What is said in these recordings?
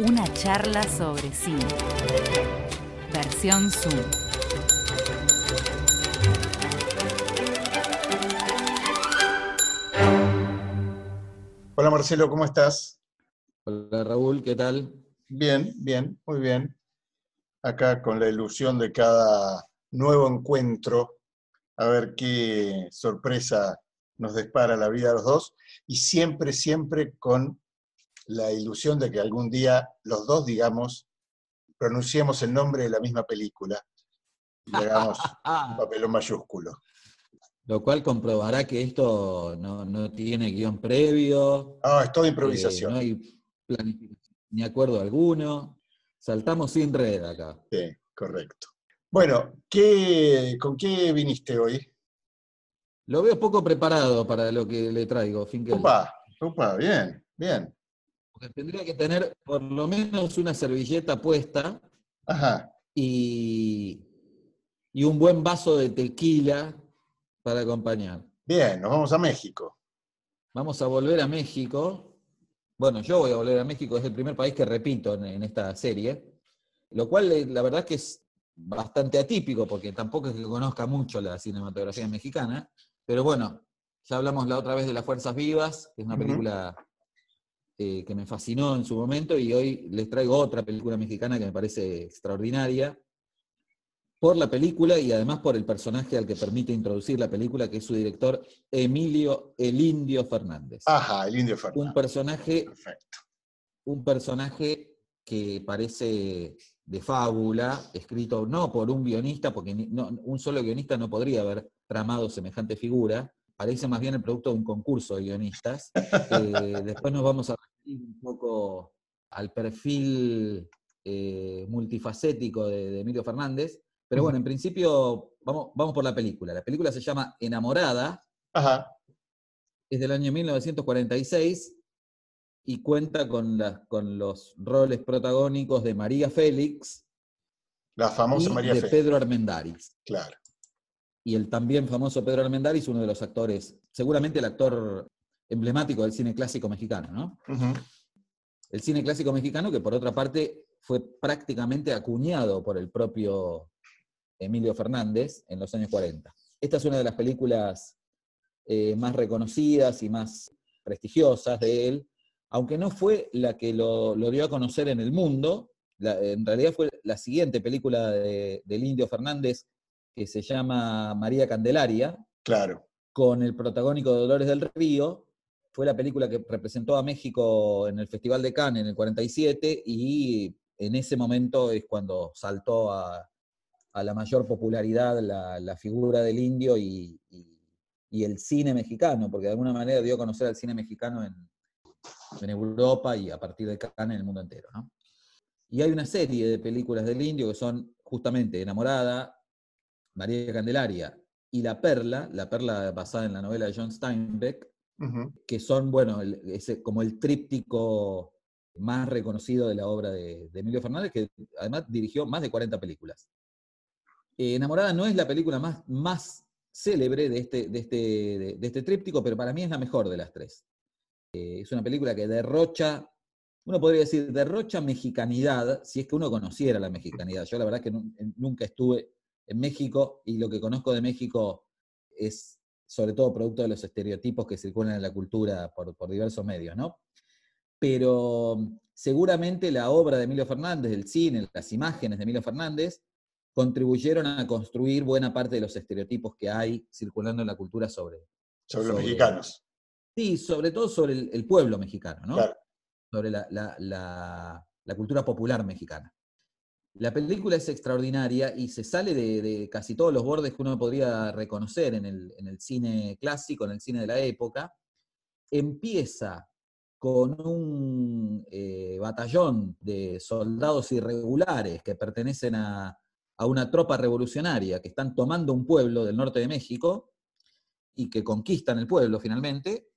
Una charla sobre cine. Versión Zoom. Hola Marcelo, ¿cómo estás? Hola Raúl, ¿qué tal? Bien, bien, muy bien. Acá con la ilusión de cada nuevo encuentro, a ver qué sorpresa nos dispara la vida a los dos, y siempre, siempre con la ilusión de que algún día los dos, digamos, pronunciemos el nombre de la misma película y hagamos un papelón mayúsculo. Lo cual comprobará que esto no, no tiene guion previo. Ah, es toda improvisación. eh, no hay planificación ni acuerdo alguno. Saltamos sin red acá. Sí, correcto. Bueno, ¿qué, ¿con qué viniste hoy? Lo veo poco preparado para lo que le traigo, Finkel. Upa, upa, bien, bien. Porque tendría que tener por lo menos una servilleta puesta Ajá, y, y un buen vaso de tequila para acompañar. bien, nos vamos a México. Vamos a volver a México. Bueno, yo voy a volver a México, es el primer país que repito en, en esta serie, lo cual eh, la verdad que es bastante atípico, porque tampoco es que conozca mucho la cinematografía mexicana, pero bueno, ya hablamos la otra vez de Las Fuerzas Vivas, que es una película eh, que me fascinó en su momento, y hoy les traigo otra película mexicana que me parece extraordinaria, por la película y además por el personaje al que permite introducir la película, que es su director Emilio El Indio Fernández. Ajá, el Indio Un Fernández. personaje, Perfecto. un personaje que parece de fábula, escrito no por un guionista, porque no- un solo guionista no podría haber tramado semejante figura, parece más bien el producto de un concurso de guionistas. Eh, después nos vamos a un poco al perfil eh, multifacético de, de Emilio Fernández, pero bueno, en principio vamos, vamos por la película. La película se llama Enamorada, Ajá, es del año 1946 y cuenta con, los roles protagónicos de María Félix la y famosa María de. Pedro Armendáriz. Claro. Y el también famoso Pedro Armendáriz, uno de los actores, seguramente el actor emblemático del cine clásico mexicano, ¿no? El cine clásico mexicano que por otra parte fue prácticamente acuñado por el propio Emilio Fernández en los años 40. Esta es una de las películas eh, más reconocidas y más prestigiosas de él, aunque no fue la que lo, lo dio a conocer en el mundo, la- en realidad fue la siguiente película de- del Indio Fernández que se llama María Candelaria, Claro. con el protagónico de Dolores del Río. Fue la película que representó a México en el Festival de Cannes en el 47 y en ese momento es cuando saltó a, la mayor popularidad la, figura del indio y el cine mexicano, porque de alguna manera dio a conocer al cine mexicano en, en Europa y a partir de Cannes en el mundo entero. ¿no? Y hay una serie de películas del indio que son justamente Enamorada, María Candelaria y La Perla, La Perla basada en la novela de John Steinbeck, Que son, bueno, como el tríptico más reconocido de la obra de, Emilio Fernández, que además dirigió más de 40 películas. Eh, Enamorada no es la película más, más célebre de este, de, este, de, este tríptico, pero para mí es la mejor de las tres. Eh, es una película que derrocha, uno podría decir, derrocha mexicanidad, si es que uno conociera la mexicanidad. Yo la verdad que nu- nunca estuve en México y lo que conozco de México es sobre todo producto de los estereotipos que circulan en la cultura por, por diversos medios, ¿no? pero seguramente la obra de Emilio Fernández, el cine, las imágenes de Emilio Fernández, contribuyeron a construir buena parte de los estereotipos que hay circulando en la cultura sobre... Sobre, los mexicanos. Sí, sobre todo sobre el, el pueblo mexicano, ¿no? Claro. Sobre la, la- la- la cultura popular mexicana. La película es extraordinaria y se sale de, casi todos los bordes que uno podría reconocer en el, cine clásico, en el cine de la época. Empieza con un eh, batallón de soldados irregulares que pertenecen a, a una tropa revolucionaria que están tomando un pueblo del norte de México y que conquistan el pueblo finalmente.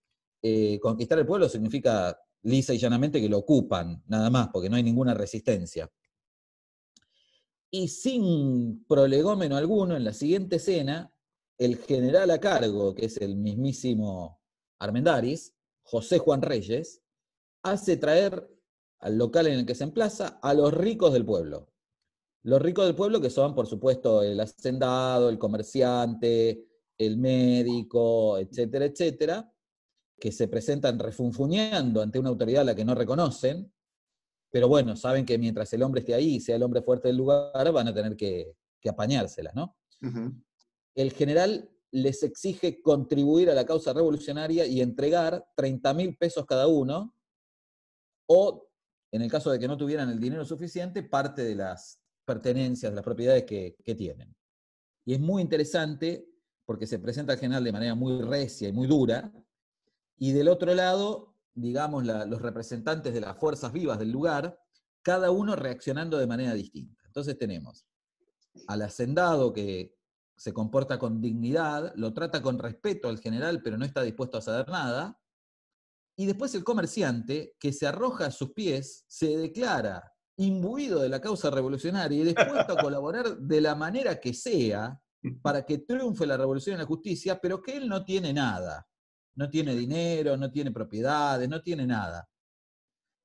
Eh, conquistar el pueblo significa lisa y llanamente que lo ocupan, nada más, porque no hay ninguna resistencia. Y sin prolegómeno alguno, en la siguiente escena, el general a cargo, que es el mismísimo Armendaris, José Juan Reyes, hace traer al local en el que se emplaza a los ricos del pueblo. Los ricos del pueblo que son, por supuesto, el hacendado, el comerciante, el médico, etcétera, etcétera, que se presentan refunfuñando ante una autoridad a la que no reconocen, pero bueno, saben que mientras el hombre esté ahí, sea el hombre fuerte del lugar, van a tener que, que apañárselas, ¿no? El general les exige contribuir a la causa revolucionaria y entregar 30 mil pesos cada uno, o, en el caso de que no tuvieran el dinero suficiente, parte de las pertenencias, de las propiedades que, que tienen. Y es muy interesante porque se presenta al general de manera muy recia y muy dura, y del otro lado, digamos, la- los representantes de las fuerzas vivas del lugar, cada uno reaccionando de manera distinta. Entonces tenemos al hacendado que se comporta con dignidad, lo trata con respeto al general, pero no está dispuesto a ceder nada. Y después el comerciante, que se arroja a sus pies, se declara imbuido de la causa revolucionaria y dispuesto a colaborar de la manera que sea para que triunfe la revolución y la justicia, pero que él no tiene nada. No tiene dinero, no tiene propiedades, no tiene nada.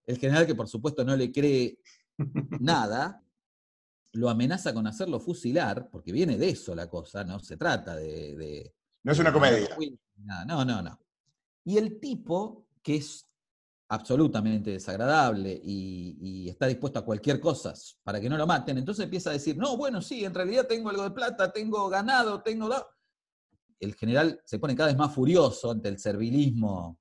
El general, que por supuesto no le cree nada, lo amenaza con hacerlo fusilar, porque viene de eso la cosa, no se trata de... de- No es una comedia. No, no, no. Y el tipo, que es absolutamente desagradable y, y está dispuesto a cualquier cosa para que no lo maten, entonces empieza a decir, no, bueno, sí, en realidad tengo algo de plata, tengo ganado, tengo... da-". El general se pone cada vez más furioso ante el servilismo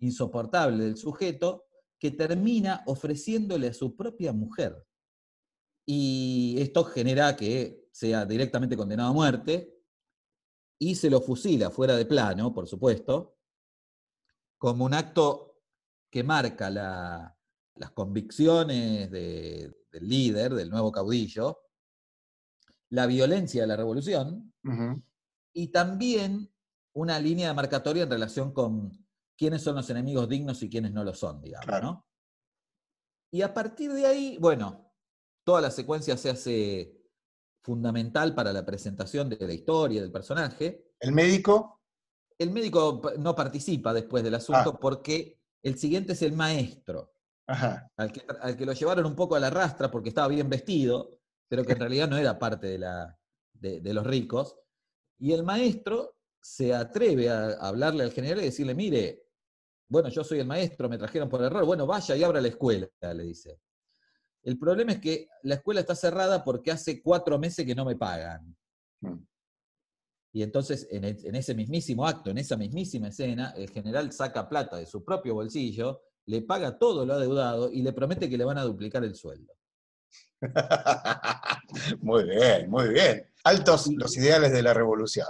insoportable del sujeto, que termina ofreciéndole a su propia mujer. Y esto genera que sea directamente condenado a muerte y se lo fusila fuera de plano, por supuesto, como un acto que marca la- las convicciones de- del líder, del nuevo caudillo, la violencia de la revolución y también una línea demarcatoria en relación con quiénes son los enemigos dignos y quiénes no lo son, digamos, ¿no? Y a partir de ahí, bueno, toda la secuencia se hace fundamental para la presentación de la historia, del personaje. ¿El médico? El médico no participa después del asunto porque el siguiente es el maestro, Ajá. al que, al que lo llevaron un poco a la rastra porque estaba bien vestido, pero que en realidad no era parte de, la, de, de los ricos. Y el maestro se atreve a hablarle al general y decirle, mire, bueno, yo soy el maestro, me trajeron por error, bueno, vaya y abra la escuela, le dice. El problema es que la escuela está cerrada porque hace cuatro meses que no me pagan. Y entonces, en, e- en ese mismísimo acto, en esa mismísima escena, el general saca plata de su propio bolsillo, le paga todo lo adeudado y le promete que le van a duplicar el sueldo. Muy bien, muy bien. Altos los ideales de la revolución.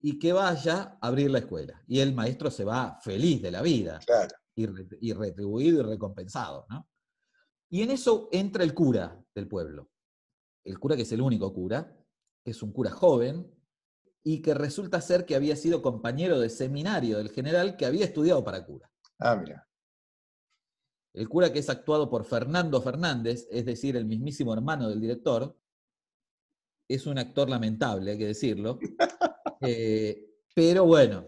Y que vaya a abrir la escuela. Y el maestro se va feliz de la vida. Claro. Y, re- y retribuido y recompensado, ¿no? Y en eso entra el cura del pueblo. El cura que es el único cura, que es un cura joven, y que resulta ser que había sido compañero de seminario del general que había estudiado para cura. Ah, mira. El cura que es actuado por Fernando Fernández, es decir, el mismísimo hermano del director, es un actor lamentable, hay que decirlo. Eh, pero bueno,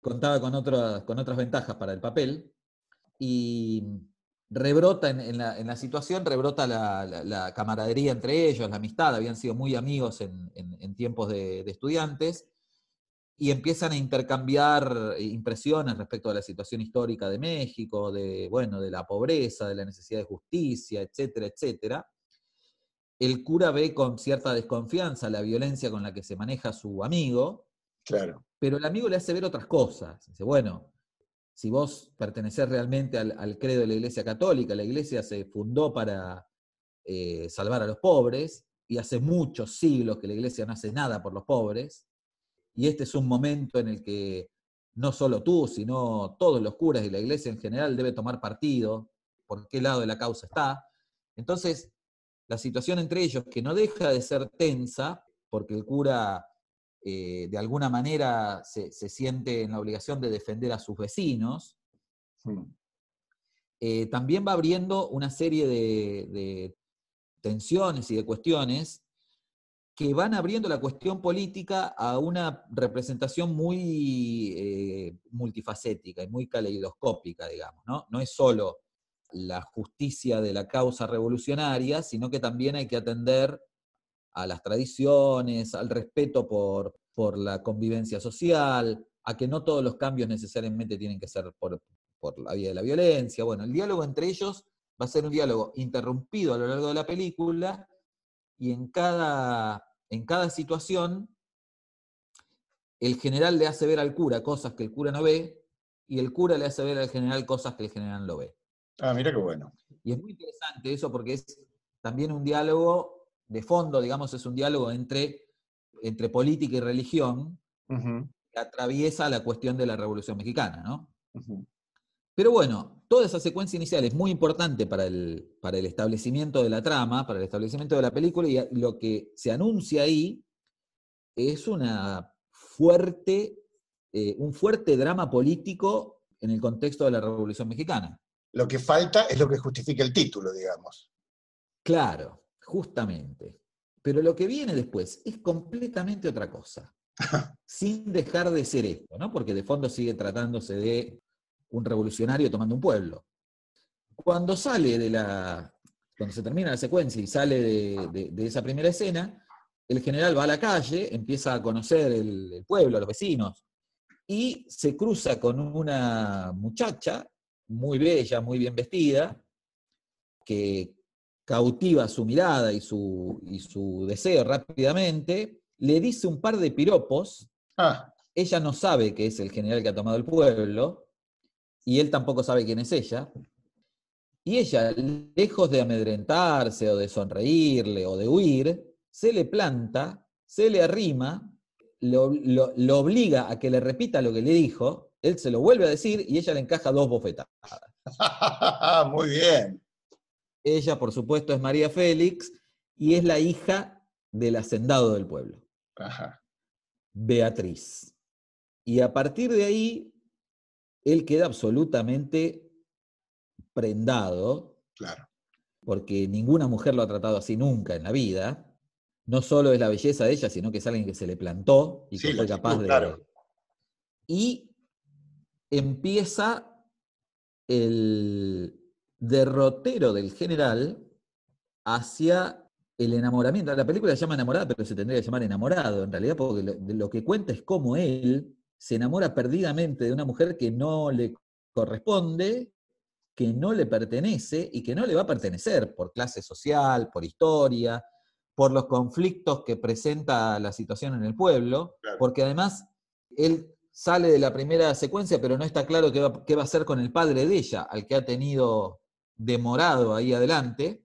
contaba con, otras- con otras ventajas para el papel. Y rebrota en, la, situación, rebrota la, camaradería entre ellos, la amistad, habían sido muy amigos en tiempos de, de estudiantes. y empiezan a intercambiar impresiones respecto a la situación histórica de México, de, bueno, de la pobreza, de la necesidad de justicia, etcétera, etcétera. El cura ve con cierta desconfianza la violencia con la que se maneja su amigo, Claro. pero el amigo le hace ver otras cosas. Dice, bueno, si vos pertenecés realmente al, al credo de la Iglesia Católica, la Iglesia se fundó para eh, salvar a los pobres, y hace muchos siglos que la Iglesia no hace nada por los pobres, y este es un momento en el que no solo tú, sino todos los curas y la Iglesia en general debe tomar partido, por qué lado de la causa está. Entonces, la situación entre ellos, que no deja de ser tensa, porque el cura eh, de alguna manera se, se, siente en la obligación de defender a sus vecinos, eh, también va abriendo una serie de, de, tensiones y de cuestiones que van abriendo la cuestión política a una representación muy eh, multifacética y muy caleidoscópica, digamos. ¿no? no es solo la justicia de la causa revolucionaria, sino que también hay que atender a las tradiciones, al respeto por, por la convivencia social, a que no todos los cambios necesariamente tienen que ser por, por la vía de la violencia. Bueno, el diálogo entre ellos va a ser un diálogo interrumpido a lo largo de la película y en cada, en cada situación el general le hace ver al cura cosas que el cura no ve y el cura le hace ver al general cosas que el general no ve. Ah, mira qué bueno. Y es muy interesante eso porque es también un diálogo de fondo, digamos, es un diálogo entre, entre política y religión uh -huh. que atraviesa la cuestión de la Revolución Mexicana, ¿no? Uh -huh. Pero bueno, toda esa secuencia inicial es muy importante para el, para el establecimiento de la trama, para el establecimiento de la película, y lo que se anuncia ahí es una fuerte, eh, un fuerte drama político en el contexto de la Revolución Mexicana. Lo que falta es lo que justifica el título, digamos. Claro, justamente. Pero lo que viene después es completamente otra cosa. sin dejar de ser esto, ¿no? Porque de fondo sigue tratándose de un revolucionario tomando un pueblo. Cuando sale de la. Cuando se termina la secuencia y sale de, de, de esa primera escena, el general va a la calle, empieza a conocer el, el pueblo, a los vecinos, y se cruza con una muchacha muy bella, muy bien vestida, que cautiva su mirada y su, y su deseo rápidamente, le dice un par de piropos, ah. ella no sabe que es el general que ha tomado el pueblo, y él tampoco sabe quién es ella, y ella, lejos de amedrentarse o de sonreírle o de huir, se le planta, se le arrima, lo, lo, lo obliga a que le repita lo que le dijo, él se lo vuelve a decir y ella le encaja dos bofetadas. Muy bien. Ella, por supuesto, es María Félix y es la hija del hacendado del pueblo, Ajá. Beatriz. Y a partir de ahí, él queda absolutamente prendado, claro. porque ninguna mujer lo ha tratado así nunca en la vida. No solo es la belleza de ella, sino que es alguien que se le plantó y sí, que fue capaz de... Claro. Y empieza el derrotero del general hacia el enamoramiento. La película se llama Enamorada, pero se tendría que llamar Enamorado, en realidad, porque lo, lo que cuenta es cómo él se enamora perdidamente de una mujer que no le corresponde, que no le pertenece y que no le va a pertenecer por clase social, por historia, por los conflictos que presenta la situación en el pueblo, claro. porque además él sale de la primera secuencia, pero no está claro qué va, qué va, a hacer con el padre de ella, al que ha tenido demorado ahí adelante,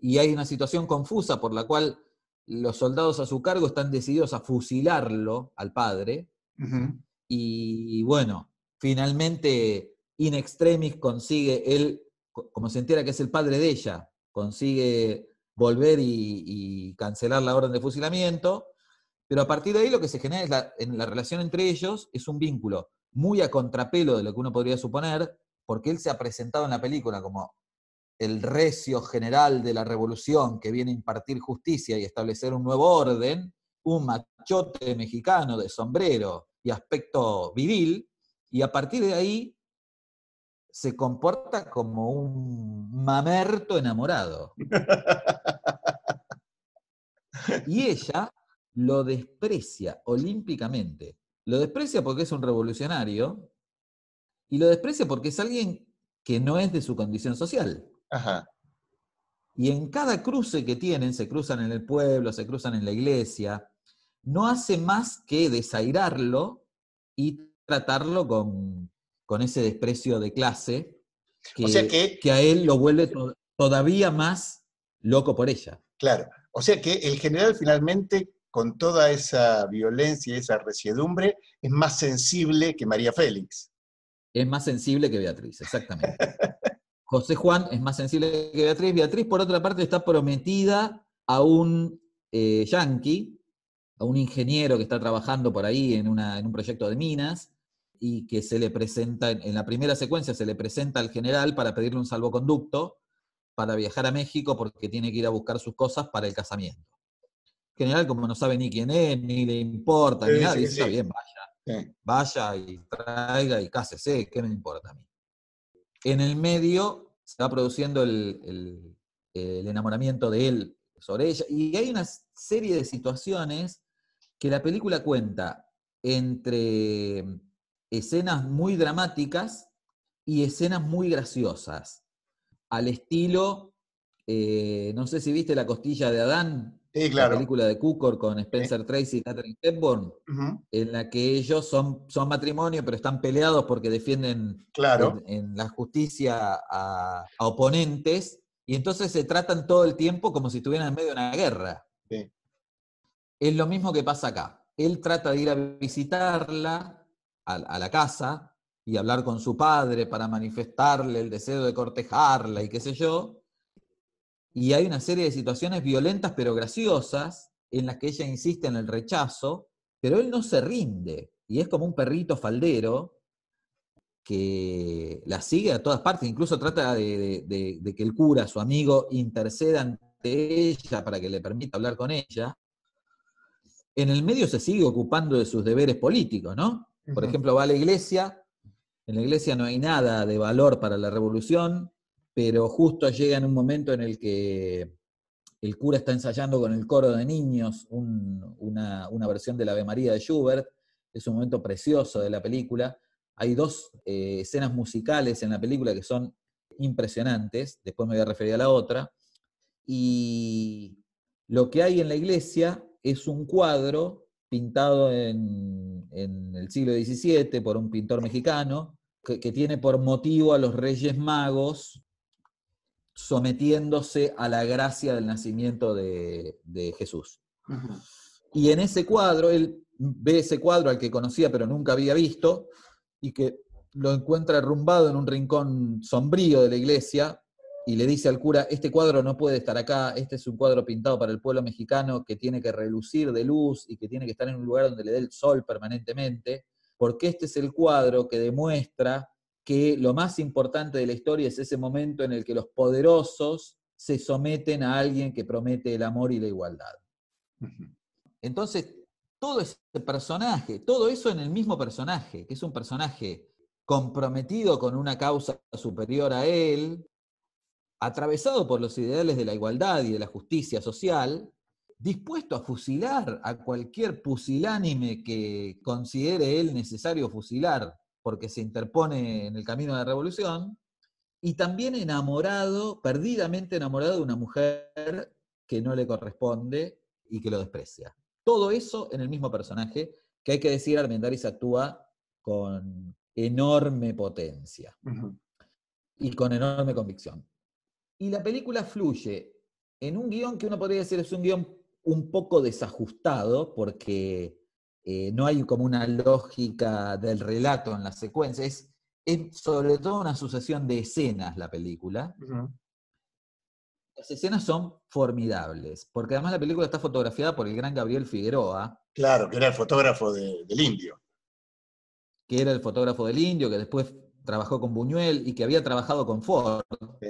y hay una situación confusa por la cual los soldados a su cargo están decididos a fusilarlo al padre, uh -huh. y bueno, finalmente in extremis consigue él, como se entera que es el padre de ella, consigue volver y, y cancelar la orden de fusilamiento, pero a partir de ahí lo que se genera es la, en la relación entre ellos es un vínculo muy a contrapelo de lo que uno podría suponer, porque él se ha presentado en la película como el recio general de la revolución que viene a impartir justicia y establecer un nuevo orden, un machote mexicano de sombrero y aspecto viril, y a partir de ahí se comporta como un mamerto enamorado. Y ella lo desprecia olímpicamente. Lo desprecia porque es un revolucionario y lo desprecia porque es alguien que no es de su condición social. Ajá. Y en cada cruce que tienen, se cruzan en el pueblo, se cruzan en la iglesia, no hace más que desairarlo y tratarlo con, con ese desprecio de clase que, O sea que- que a él lo vuelve to- todavía más loco por ella. Claro. O sea que el general finalmente, con toda esa violencia y esa resiedumbre, es más sensible que María Félix. Es más sensible que Beatriz, exactamente. José Juan es más sensible que Beatriz. Beatriz, por otra parte, está prometida a un eh, yanqui, a un ingeniero que está trabajando por ahí en, en un proyecto de minas, y que se le presenta, en, en la primera secuencia se le presenta al general para pedirle un salvoconducto para viajar a México porque tiene que ir a buscar sus cosas para el casamiento. General, como no sabe ni quién es, ni le importa, Sí, ni nada, sí, dice, sí. está bien, vaya vaya y traiga y cásese, ¿qué me importa a mí? En el medio se va produciendo el, el- el enamoramiento de él sobre ella, y hay una serie de situaciones que la película cuenta entre escenas muy dramáticas y escenas muy graciosas, al estilo, eh, no sé si viste La costilla de Adán, Sí, la claro. película de Cukor con Spencer Tracy y Catherine Hepburn en la que ellos son, son matrimonio, pero están peleados porque defienden Claro. en, en la justicia a, a oponentes, y entonces se tratan todo el tiempo como si estuvieran en medio de una guerra. Sí. Es lo mismo que pasa acá. Él trata de ir a visitarla a, a la casa y hablar con su padre para manifestarle el deseo de cortejarla y qué sé yo. Y hay una serie de situaciones violentas pero graciosas en las que ella insiste en el rechazo, pero él no se rinde. Y es como un perrito faldero que la sigue a todas partes, incluso trata de, de- de- de que el cura, su amigo, interceda ante ella para que le permita hablar con ella. En el medio se sigue ocupando de sus deberes políticos, ¿no? Por ejemplo, va a la iglesia, en la iglesia no hay nada de valor para la revolución, pero justo llega en un momento en el que el cura está ensayando con el coro de niños un- una, una versión de la Ave María de Schubert, es un momento precioso de la película. Hay dos eh, escenas musicales en la película que son impresionantes, después me voy a referir a la otra, y lo que hay en la iglesia es un cuadro pintado en, el siglo XVII por un pintor mexicano, que tiene por motivo a los Reyes Magos sometiéndose a la gracia del nacimiento de, de Jesús. Y en ese cuadro, él ve ese cuadro al que conocía pero nunca había visto, y que lo encuentra arrumbado en un rincón sombrío de la iglesia, y le dice al cura, este cuadro no puede estar acá, este es un cuadro pintado para el pueblo mexicano que tiene que relucir de luz y que tiene que estar en un lugar donde le dé el sol permanentemente, porque este es el cuadro que demuestra que lo más importante de la historia es ese momento en el que los poderosos se someten a alguien que promete el amor y la igualdad. Entonces, todo ese personaje, todo eso en el mismo personaje, que es un personaje comprometido con una causa superior a él, atravesado por los ideales de la igualdad y de la justicia social, dispuesto a fusilar a cualquier pusilánime que considere él necesario fusilar porque se interpone en el camino de la revolución, y también enamorado, perdidamente enamorado de una mujer que no le corresponde y que lo desprecia. Todo eso en el mismo personaje, que hay que decir, Armendáriz actúa con enorme potencia y con enorme convicción. Y la película fluye en un guion que uno podría decir es un guion un poco desajustado, porque eh, no hay como una lógica del relato en la secuencia, es, es sobre todo una sucesión de escenas la película. Las escenas son formidables, porque además la película está fotografiada por el gran Gabriel Figueroa, Claro, que era el fotógrafo de- del indio. que era el fotógrafo del Indio, que después trabajó con Buñuel y que había trabajado con Ford. Sí.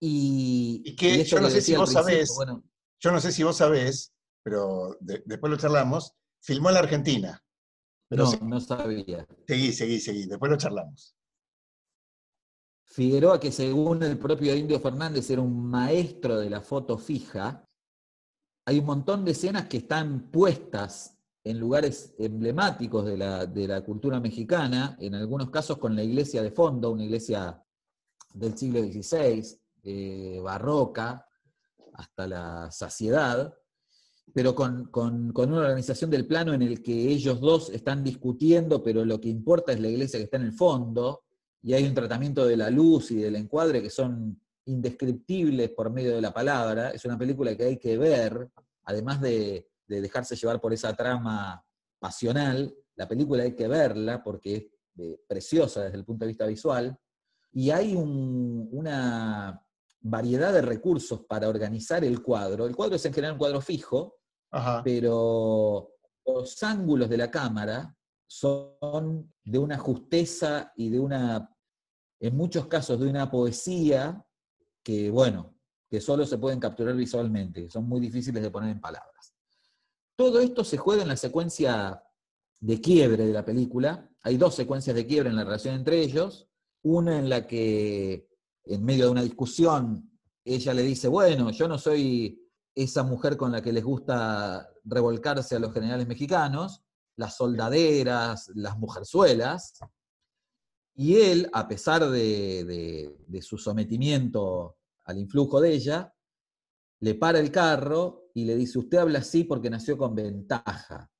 Y, Y que yo no sé si vos sabés, bueno, Yo no sé si vos sabés, pero de- después lo charlamos, filmó en la Argentina. Pero no, no sabía. seguí, seguí, seguí, después lo charlamos. Figueroa, que según el propio Indio Fernández era un maestro de la foto fija, hay un montón de escenas que están puestas en lugares emblemáticos de la, de la cultura mexicana, en algunos casos con la iglesia de fondo, una iglesia del siglo XVI, eh, barroca, hasta la saciedad, pero con, con- con una organización del plano en el que ellos dos están discutiendo, pero lo que importa es la iglesia que está en el fondo, y hay un tratamiento de la luz y del encuadre que son indescriptibles por medio de la palabra. Es una película que hay que ver, además de, de dejarse llevar por esa trama pasional, la película hay que verla porque es eh, preciosa desde el punto de vista visual, y hay un- una variedad de recursos para organizar el cuadro. El cuadro es en general un cuadro fijo, Ajá. pero los ángulos de la cámara son de una justeza y de una, en muchos casos, de una poesía que, bueno, que solo se pueden capturar visualmente, son muy difíciles de poner en palabras. Todo esto se juega en la secuencia de quiebre de la película. Hay dos secuencias de quiebre en la relación entre ellos. Una en la que, en medio de una discusión, ella le dice, bueno, yo no soy esa mujer con la que les gusta revolcarse a los generales mexicanos, las soldaderas, las mujerzuelas, y él, a pesar de, de- de su sometimiento al influjo de ella, le para el carro y le dice, usted habla así porque nació con ventaja.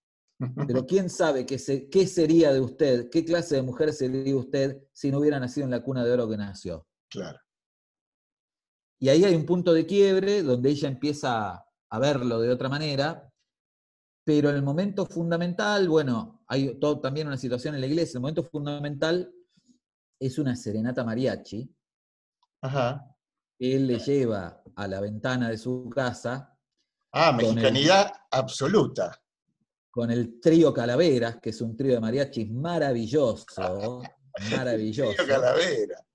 Pero quién sabe qué, se- qué sería de usted, qué clase de mujer sería usted si no hubiera nacido en la cuna de oro que nació. Claro. Y ahí hay un punto de quiebre donde ella empieza a verlo de otra manera, pero en el momento fundamental, bueno, hay todo- también una situación en la iglesia, el momento fundamental es una serenata mariachi, Ajá. él le lleva a la ventana de su casa Ah, el- mexicanidad absoluta. con el trío Calaveras, que es un trío de mariachis maravilloso, maravilloso, Tío Calavera.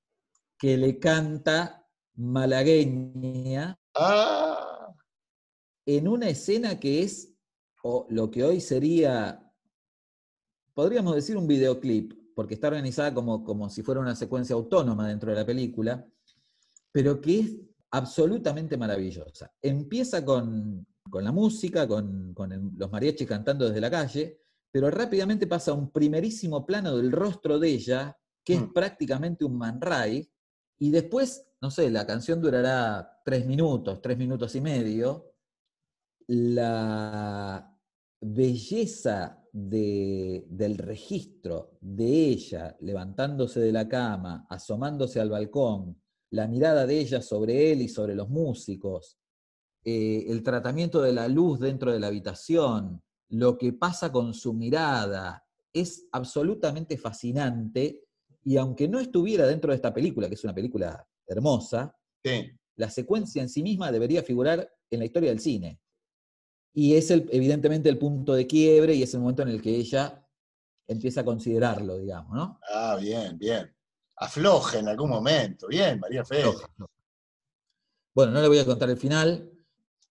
Que le canta malagueña Ah, en una escena que es o lo que hoy sería, podríamos decir un videoclip, porque está organizada como, como si fuera una secuencia autónoma dentro de la película, pero que es absolutamente maravillosa. Empieza con, con la música, con, con el- los mariachis cantando desde la calle, pero rápidamente pasa a un primerísimo plano del rostro de ella, que es Mm. prácticamente un Man Ray, y después, no sé, la canción durará tres minutos, tres minutos y medio. La belleza de- del registro de ella levantándose de la cama, asomándose al balcón, la mirada de ella sobre él y sobre los músicos, eh, el tratamiento de la luz dentro de la habitación, lo que pasa con su mirada, es absolutamente fascinante y aunque no estuviera dentro de esta película, que es una película hermosa, sí. la secuencia en sí misma debería figurar en la historia del cine. Y es el, evidentemente el punto de quiebre y es el momento en el que ella empieza a considerarlo, digamos, ¿no? Ah, bien, bien. Afloja en algún momento. Bien, María Félix. Bueno, no le voy a contar el final.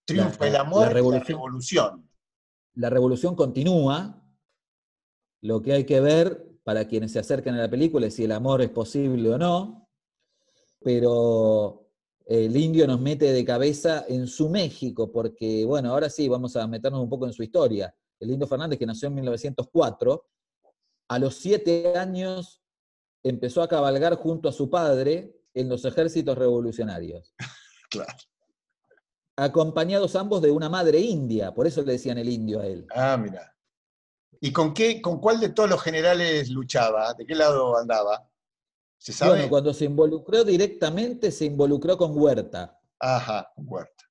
Triunfa La- el amor la y revolución. la revolución. La revolución continúa. Lo que hay que ver para quienes se acercan a la película si el amor es posible o no. Pero el indio nos mete de cabeza en su México, porque, bueno, ahora sí, vamos a meternos un poco en su historia. El indio Fernández, que nació en 1904, a los siete años empezó a cabalgar junto a su padre en los ejércitos revolucionarios. Claro. Acompañados ambos de una madre india, por eso le decían el indio a él. Ah, mira. ¿Y con qué, con cuál de todos los generales luchaba? ¿De qué lado andaba? ¿Se sabe? Bueno, cuando se involucró directamente, se involucró con Huerta. Ajá, con Huerta.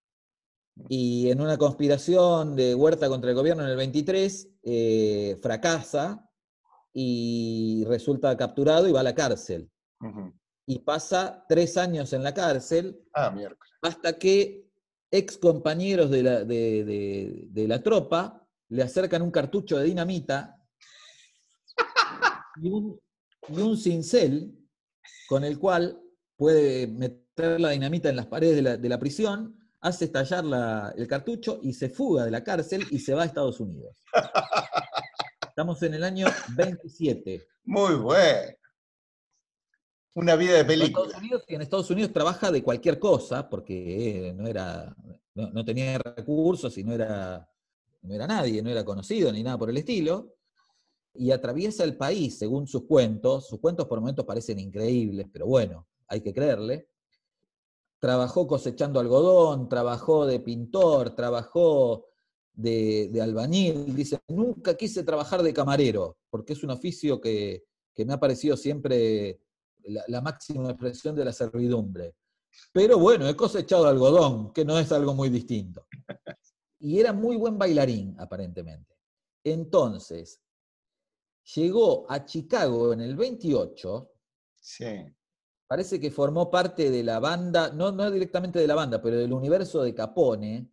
Y en una conspiración de Huerta contra el gobierno en el 23, eh, fracasa y resulta capturado y va a la cárcel. Y pasa tres años en la cárcel Ah, miércoles. hasta que ex compañeros de la, de, de- de la tropa le acercan un cartucho de dinamita y un, y un cincel con el cual puede meter la dinamita en las paredes de la, de la prisión, hace estallar la- el cartucho y se fuga de la cárcel y se va a Estados Unidos. Estamos en el año 27. Muy bueno. Una vida de película. Estados Unidos en Estados Unidos trabaja de cualquier cosa, porque eh, no era, no, no tenía recursos y no era, no era nadie, no era conocido ni nada por el estilo, y atraviesa el país según sus cuentos. Sus cuentos por momentos parecen increíbles, pero bueno, hay que creerle. Trabajó cosechando algodón, trabajó de pintor, trabajó de, albañil. Dice, nunca quise trabajar de camarero, porque es un oficio que, que me ha parecido siempre la máxima expresión de la servidumbre. Pero bueno, he cosechado algodón, que no es algo muy distinto. Y era muy buen bailarín, aparentemente. Entonces, llegó a Chicago en el 28. Sí. Parece que formó parte de la banda, no, no directamente de la banda, pero del universo de Capone.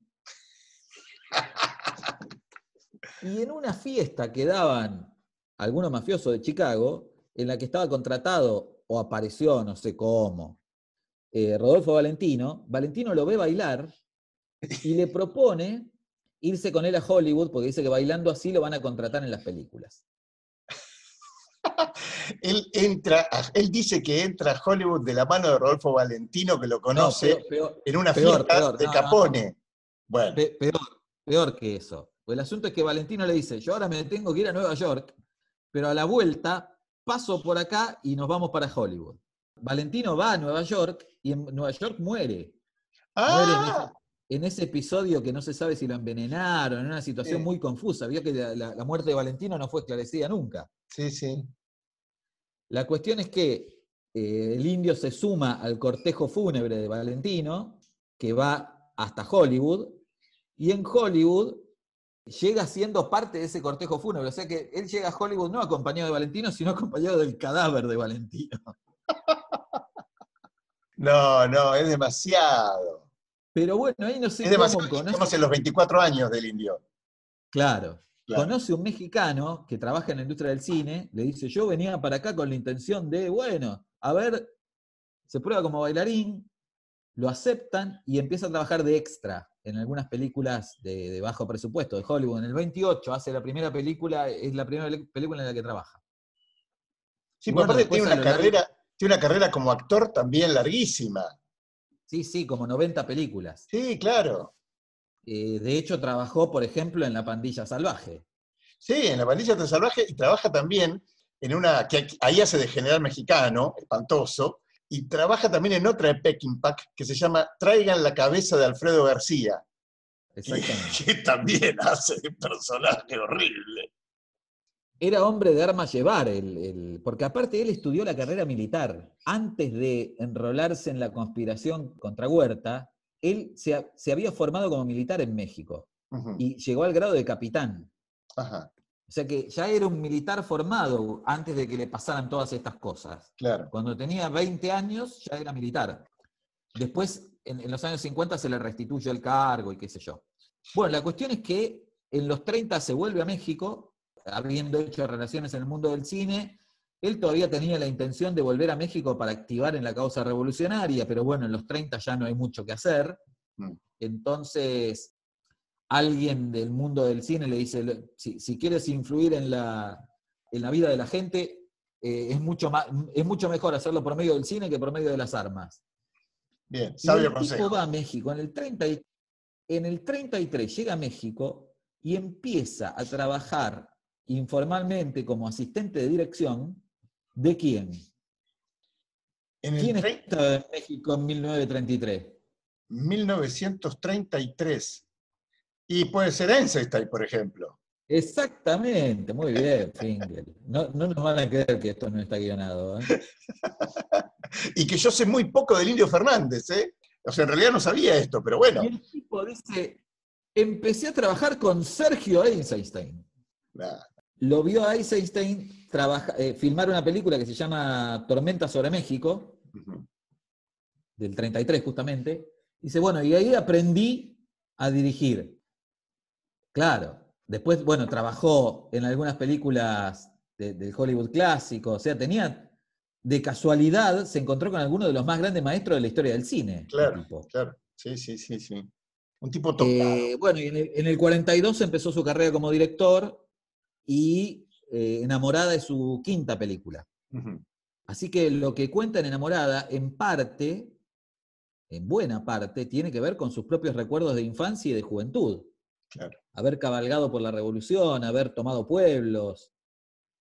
Y en una fiesta que daban algunos mafiosos de Chicago, en la que estaba contratado o apareció, no sé cómo, eh, Rodolfo Valentino, Valentino lo ve bailar y le propone irse con él a Hollywood porque dice que bailando así lo van a contratar en las películas. Él entra, él dice que entra a Hollywood de la mano de Rodolfo Valentino, que lo conoce peor, peor, en una peor, fiesta peor, de no, no, Capone. Bueno, peor, peor que eso. Pues el asunto es que Valentino le dice, yo ahora me tengo que ir a Nueva York, pero a la vuelta paso por acá y nos vamos para Hollywood. Valentino va a Nueva York y en Nueva York muere. Muere en ¡Ah! En ese episodio que no se sabe si lo envenenaron, en una situación Sí. muy confusa. Vio que la, la- la muerte de Valentino no fue esclarecida nunca. Sí, sí. La cuestión es que eh, el indio se suma al cortejo fúnebre de Valentino, que va hasta Hollywood, y en Hollywood llega siendo parte de ese cortejo fúnebre. O sea que él llega a Hollywood no acompañado de Valentino, sino acompañado del cadáver de Valentino. No, no, es demasiado. Pero bueno, ahí no sé Es cómo demasiado. conoce- Estamos en los 24 años del indio. Claro. Claro. Conoce un mexicano que trabaja en la industria del cine, le dice, yo venía para acá con la intención de, bueno, a ver, se prueba como bailarín, lo aceptan y empieza a trabajar de extra en algunas películas de, de bajo presupuesto de Hollywood. En el 28 hace la primera película, es la primera película en la que trabaja. Sí, Y pero bueno, aparte tiene una largo- carrera, tiene una carrera como actor también larguísima. Sí, sí, como 90 películas. Sí, claro. Eh, de hecho, trabajó, por ejemplo, en La Pandilla Salvaje. Sí, en la pandilla salvaje y trabaja también en una, que ahí hace de general mexicano, espantoso, y trabaja también en otra de Peckinpah que se llama Traigan la cabeza de Alfredo García, que, Exactamente. que también hace de personaje horrible. Era hombre de armas llevar, el- el- porque aparte él estudió la carrera militar. Antes de enrolarse en la conspiración contra Huerta, él se, ha- se había formado como militar en México y llegó al grado de capitán. Ajá, O sea que ya era un militar formado antes de que le pasaran todas estas cosas. claro. Cuando tenía 20 años ya era militar. Después, en, en los años 50, se le restituye el cargo y qué sé yo. Bueno, la cuestión es que en los 30 se vuelve a México, habiendo hecho relaciones en el mundo del cine. Él todavía tenía la intención de volver a México para activar en la causa revolucionaria, pero bueno, en los 30 ya no hay mucho que hacer. Mm. Entonces, alguien del mundo del cine le dice, "Lo- si, si quieres influir en la, en la vida de la gente, eh, es, mucho más, es mucho mejor hacerlo por medio del cine que por medio de las armas. Bien, Y sabio el tipo va a México en el, 30 y- en el 33, llega a México y empieza a trabajar informalmente como asistente de dirección. ¿De quién? En el ¿Quién estaba en México en 1933? 1933. Y puede ser Einstein, por ejemplo. Exactamente, muy bien, Finger. No, no nos van a creer que esto no está guionado. ¿eh? Y que yo sé muy poco del Indio Fernández, ¿eh? O sea, en realidad no sabía esto, pero bueno. Y el tipo dice, empecé a trabajar con Sergio Eisenstein. Nah, Lo vio a Eisenstein trabaja- eh, filmar una película que se llama Tormenta sobre México, ujú. del 33 justamente. Dice, bueno, y ahí aprendí a dirigir. Claro. Después, bueno, trabajó en algunas películas de- del Hollywood clásico. O sea, tenía, de casualidad, se encontró con algunos de los más grandes maestros de la historia del cine. Claro, claro. Sí, sí, sí, sí. Un tipo tocado. Eh, bueno, y en el, en el 42 empezó su carrera como director y eh, Enamorada es su quinta película. Así que lo que cuenta en Enamorada, en parte, en buena parte, tiene que ver con sus propios recuerdos de infancia y de juventud. Claro. Haber cabalgado por la revolución, haber tomado pueblos,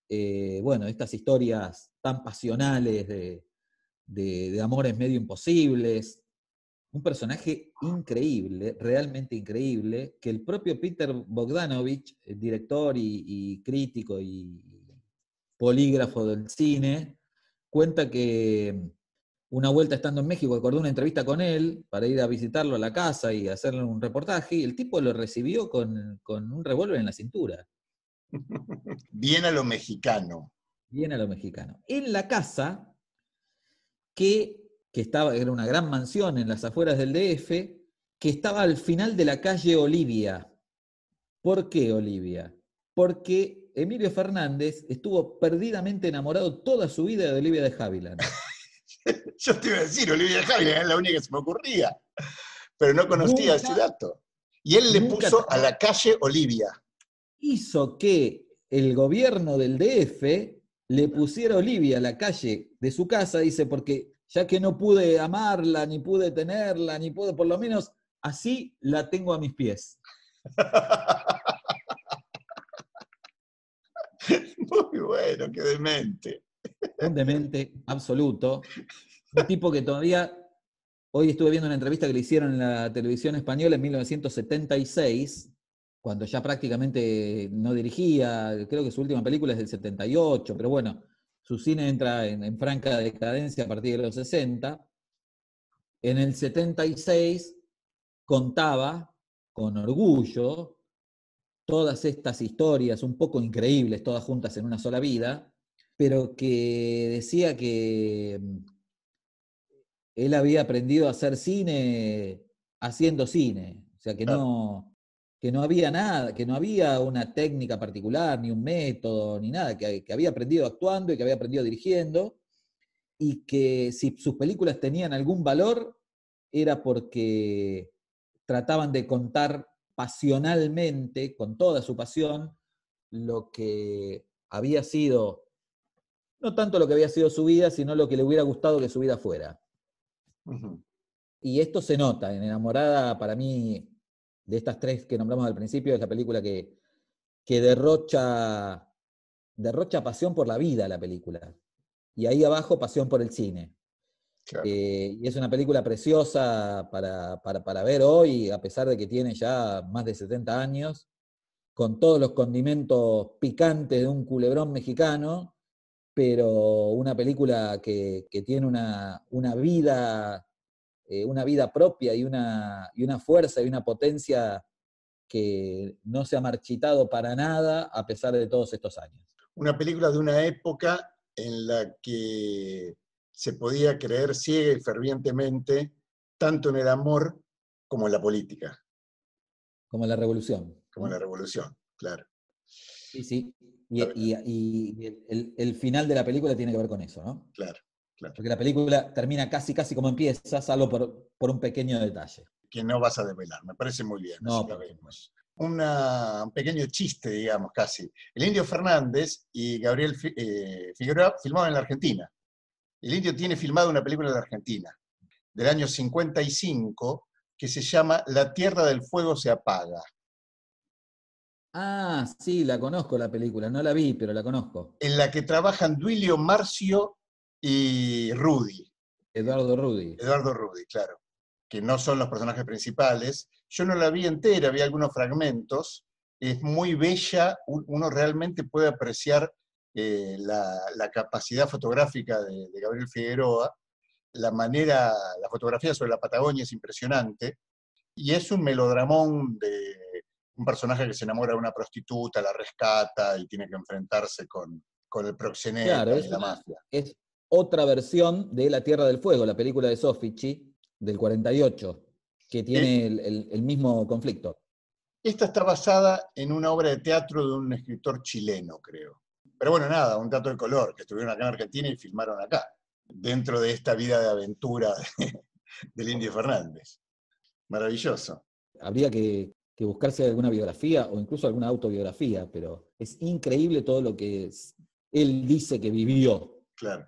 eh, bueno, estas historias tan pasionales de, de- de amores medio imposibles. Un personaje increíble, realmente increíble, que el propio Peter Bogdanovich, el director y, y crítico y polígrafo del cine, cuenta que una vuelta estando en México, acordó una entrevista con él para ir a visitarlo a la casa y hacerle un reportaje, y el tipo lo recibió con, con un revólver en la cintura, Bien a lo mexicano. bien a lo mexicano. En la casa, que, que estaba, era una gran mansión en las afueras del DF, que estaba al final de la calle Olivia. ¿Por qué Olivia? Porque Emilio Fernández estuvo perdidamente enamorado toda su vida de Olivia de Havilland. Yo te iba a decir, Olivia Javier era la única que se me ocurría, pero no conocía Nunca- ese dato. Y él le puso a la calle Olivia. hizo que el gobierno del DF le pusiera Olivia a la calle de su casa, dice, porque ya que no pude amarla, ni pude tenerla, ni pude, por lo menos así la tengo a mis pies. Muy bueno, qué demente. Un demente absoluto. Un tipo que todavía, hoy estuve viendo una entrevista que le hicieron en la televisión española en 1976, cuando ya prácticamente no dirigía, creo que su última película es del 78, pero bueno, su cine entra en, en franca decadencia a partir de los 60. En el 76 contaba con orgullo todas estas historias un poco increíbles, todas juntas en una sola vida, pero que decía que mm, él había aprendido a hacer cine haciendo cine, o sea que no, que no había nada, que no había una técnica particular, ni un método, ni nada, que, que había aprendido actuando y que había aprendido dirigiendo, y que si sus películas tenían algún valor era porque trataban de contar pasionalmente, con toda su pasión, lo que había sido, no tanto lo que había sido su vida, sino lo que le hubiera gustado que su vida fuera. Y esto se nota en Enamorada, para mí, de estas tres que nombramos al principio, es la película que, que derrocha, derrocha pasión por la vida, la película. Y ahí abajo, pasión por el cine. Claro. Eh, y es una película preciosa para, para- para ver hoy, a pesar de que tiene ya más de 70 años, con todos los condimentos picantes de un culebrón mexicano, pero una película que, que tiene una, una vida, eh, una vida propia y una, y una fuerza y una potencia que no se ha marchitado para nada a pesar de todos estos años. Una película de una época en la que se podía creer ciega y fervientemente tanto en el amor como en la política, Como la revolución. como en la revolución, claro. Sí, sí. Y, y- y el, el- el final de la película tiene que ver con eso, ¿no? Claro, claro. Porque la película termina casi, casi como empieza, salvo por, por un pequeño detalle. Que no vas a develar, me parece muy bien. No, la vemos. Una- un pequeño chiste, digamos, casi. El Indio Fernández y Gabriel eh, Figueroa filmaban en la Argentina. El Indio tiene filmado una película en la Argentina, del año 55, que se llama La Tierra del Fuego se apaga. Ah, sí, la conozco la película, no la vi, pero la conozco. en la que trabajan Duilio Marcio y Rudy, Eduardo Rudy. Eduardo Rudy, claro, que no son los personajes principales. Yo no la vi entera, vi algunos fragmentos. Es muy bella, un- uno realmente puede apreciar eh, la, la capacidad fotográfica de, de Gabriel Figueroa, la manera, la fotografía sobre la Patagonia es impresionante, y es un melodramón de un personaje que se enamora de una prostituta, la rescata y tiene que enfrentarse con, con el proxeneta Claro, y la una- mafia. Es otra versión de La Tierra del Fuego, la película de Sofici del 48, que tiene el, el- el mismo conflicto. Esta está basada en una obra de teatro de un escritor chileno, creo. Pero bueno, nada, un dato de color, que estuvieron acá en Argentina y filmaron acá, dentro de esta vida de aventura de- del Indio Fernández. Maravilloso. Habría que, que buscarse alguna biografía o incluso alguna autobiografía, pero es increíble todo lo que es- él dice que vivió. Claro.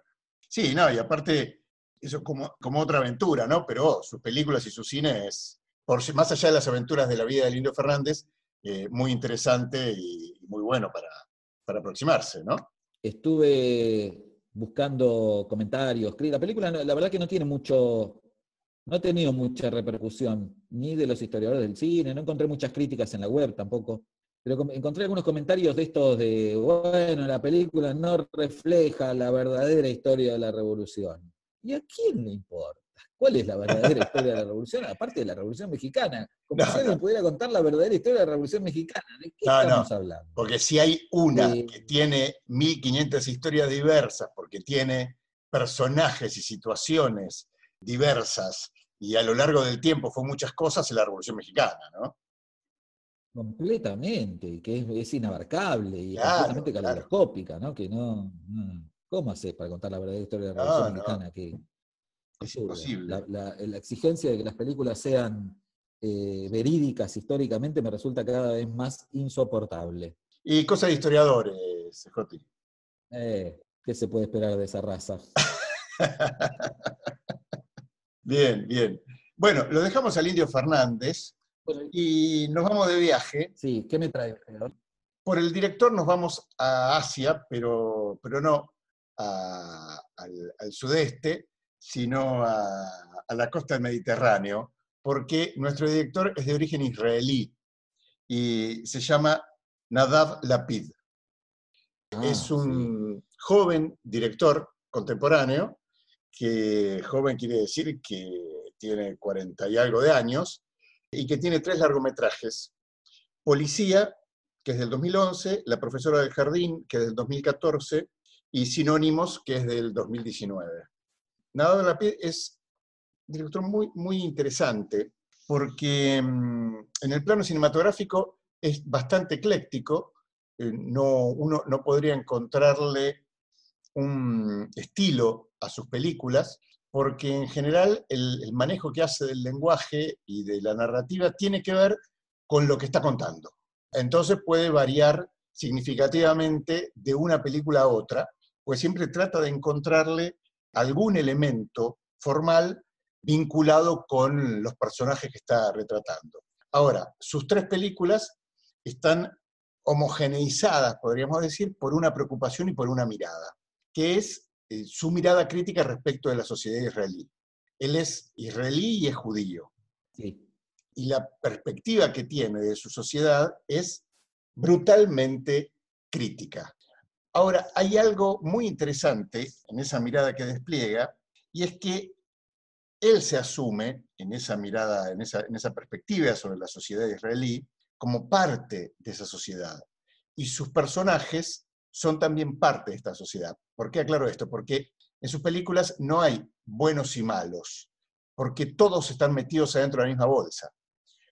Sí, no, y aparte eso como, como otra aventura, ¿no? Pero sus películas y su cine es, por, más allá de las aventuras de la vida del Indio Fernández, eh, muy interesante y muy bueno para, para aproximarse, ¿no? Estuve buscando comentarios. La película, la verdad que no tiene mucho, no ha tenido mucha repercusión, ni de los historiadores del cine, no encontré muchas críticas en la web tampoco, pero encontré algunos comentarios de estos de, bueno, la película no refleja la verdadera historia de la revolución. ¿Y a quién le importa? ¿Cuál es la verdadera historia de la revolución? Aparte de la revolución mexicana. Como No, si alguien no. pudiera contar la verdadera historia de la revolución mexicana. ¿De qué no. estamos hablando? Porque si hay una Eh, que tiene 1500 historias diversas, porque tiene personajes y situaciones diversas, y a lo largo del tiempo fue muchas cosas, es la Revolución Mexicana, ¿no? Completamente, que es, es inabarcable y Claro, completamente claro. caleidoscópica, ¿no? Que no, no- ¿Cómo haces para contar la verdadera historia de la No, Revolución no. Mexicana? Que Es imposible. La, la- la exigencia de que las películas sean eh, verídicas históricamente me resulta cada vez más insoportable. Y cosas de historiadores, Joti. Eh, ¿Qué se puede esperar de esa raza? Bien, bien. Bueno, lo dejamos al Indio Fernández y nos vamos de viaje. Sí, ¿qué me trae? Pedro? Por el director nos vamos a Asia, pero, pero no a- al, al sudeste, sino a, a la costa del Mediterráneo, porque nuestro director es de origen israelí y se llama Nadav Lapid. Ah, es un joven director contemporáneo, que joven quiere decir que tiene 40 y algo de años, y que tiene tres largometrajes. Policía, que es del 2011, La profesora del jardín, que es del 2014, y Sinónimos, que es del 2019. Nada Lapid es un director muy, muy interesante, porque mm, en el plano cinematográfico es bastante ecléctico, eh, no, uno no podría encontrarle un estilo a sus películas, porque en general el, manejo que hace del lenguaje y de la narrativa tiene que ver con lo que está contando. Entonces puede variar significativamente de una película a otra, pues siempre trata de encontrarle algún elemento formal vinculado con los personajes que está retratando. Ahora, sus tres películas están homogeneizadas, podríamos decir, por una preocupación y por una mirada, que es eh, su mirada crítica respecto de la sociedad israelí. Él es israelí y es judío. Sí. Y la perspectiva que tiene de su sociedad es brutalmente crítica. Ahora, hay algo muy interesante en esa mirada que despliega, y es que él se asume en esa mirada, en esa, en esa perspectiva sobre la sociedad israelí, como parte de esa sociedad. Y sus personajes son también parte de esta sociedad. ¿Por qué aclaro esto? Porque en sus películas no hay buenos y malos, porque todos están metidos adentro de la misma bolsa.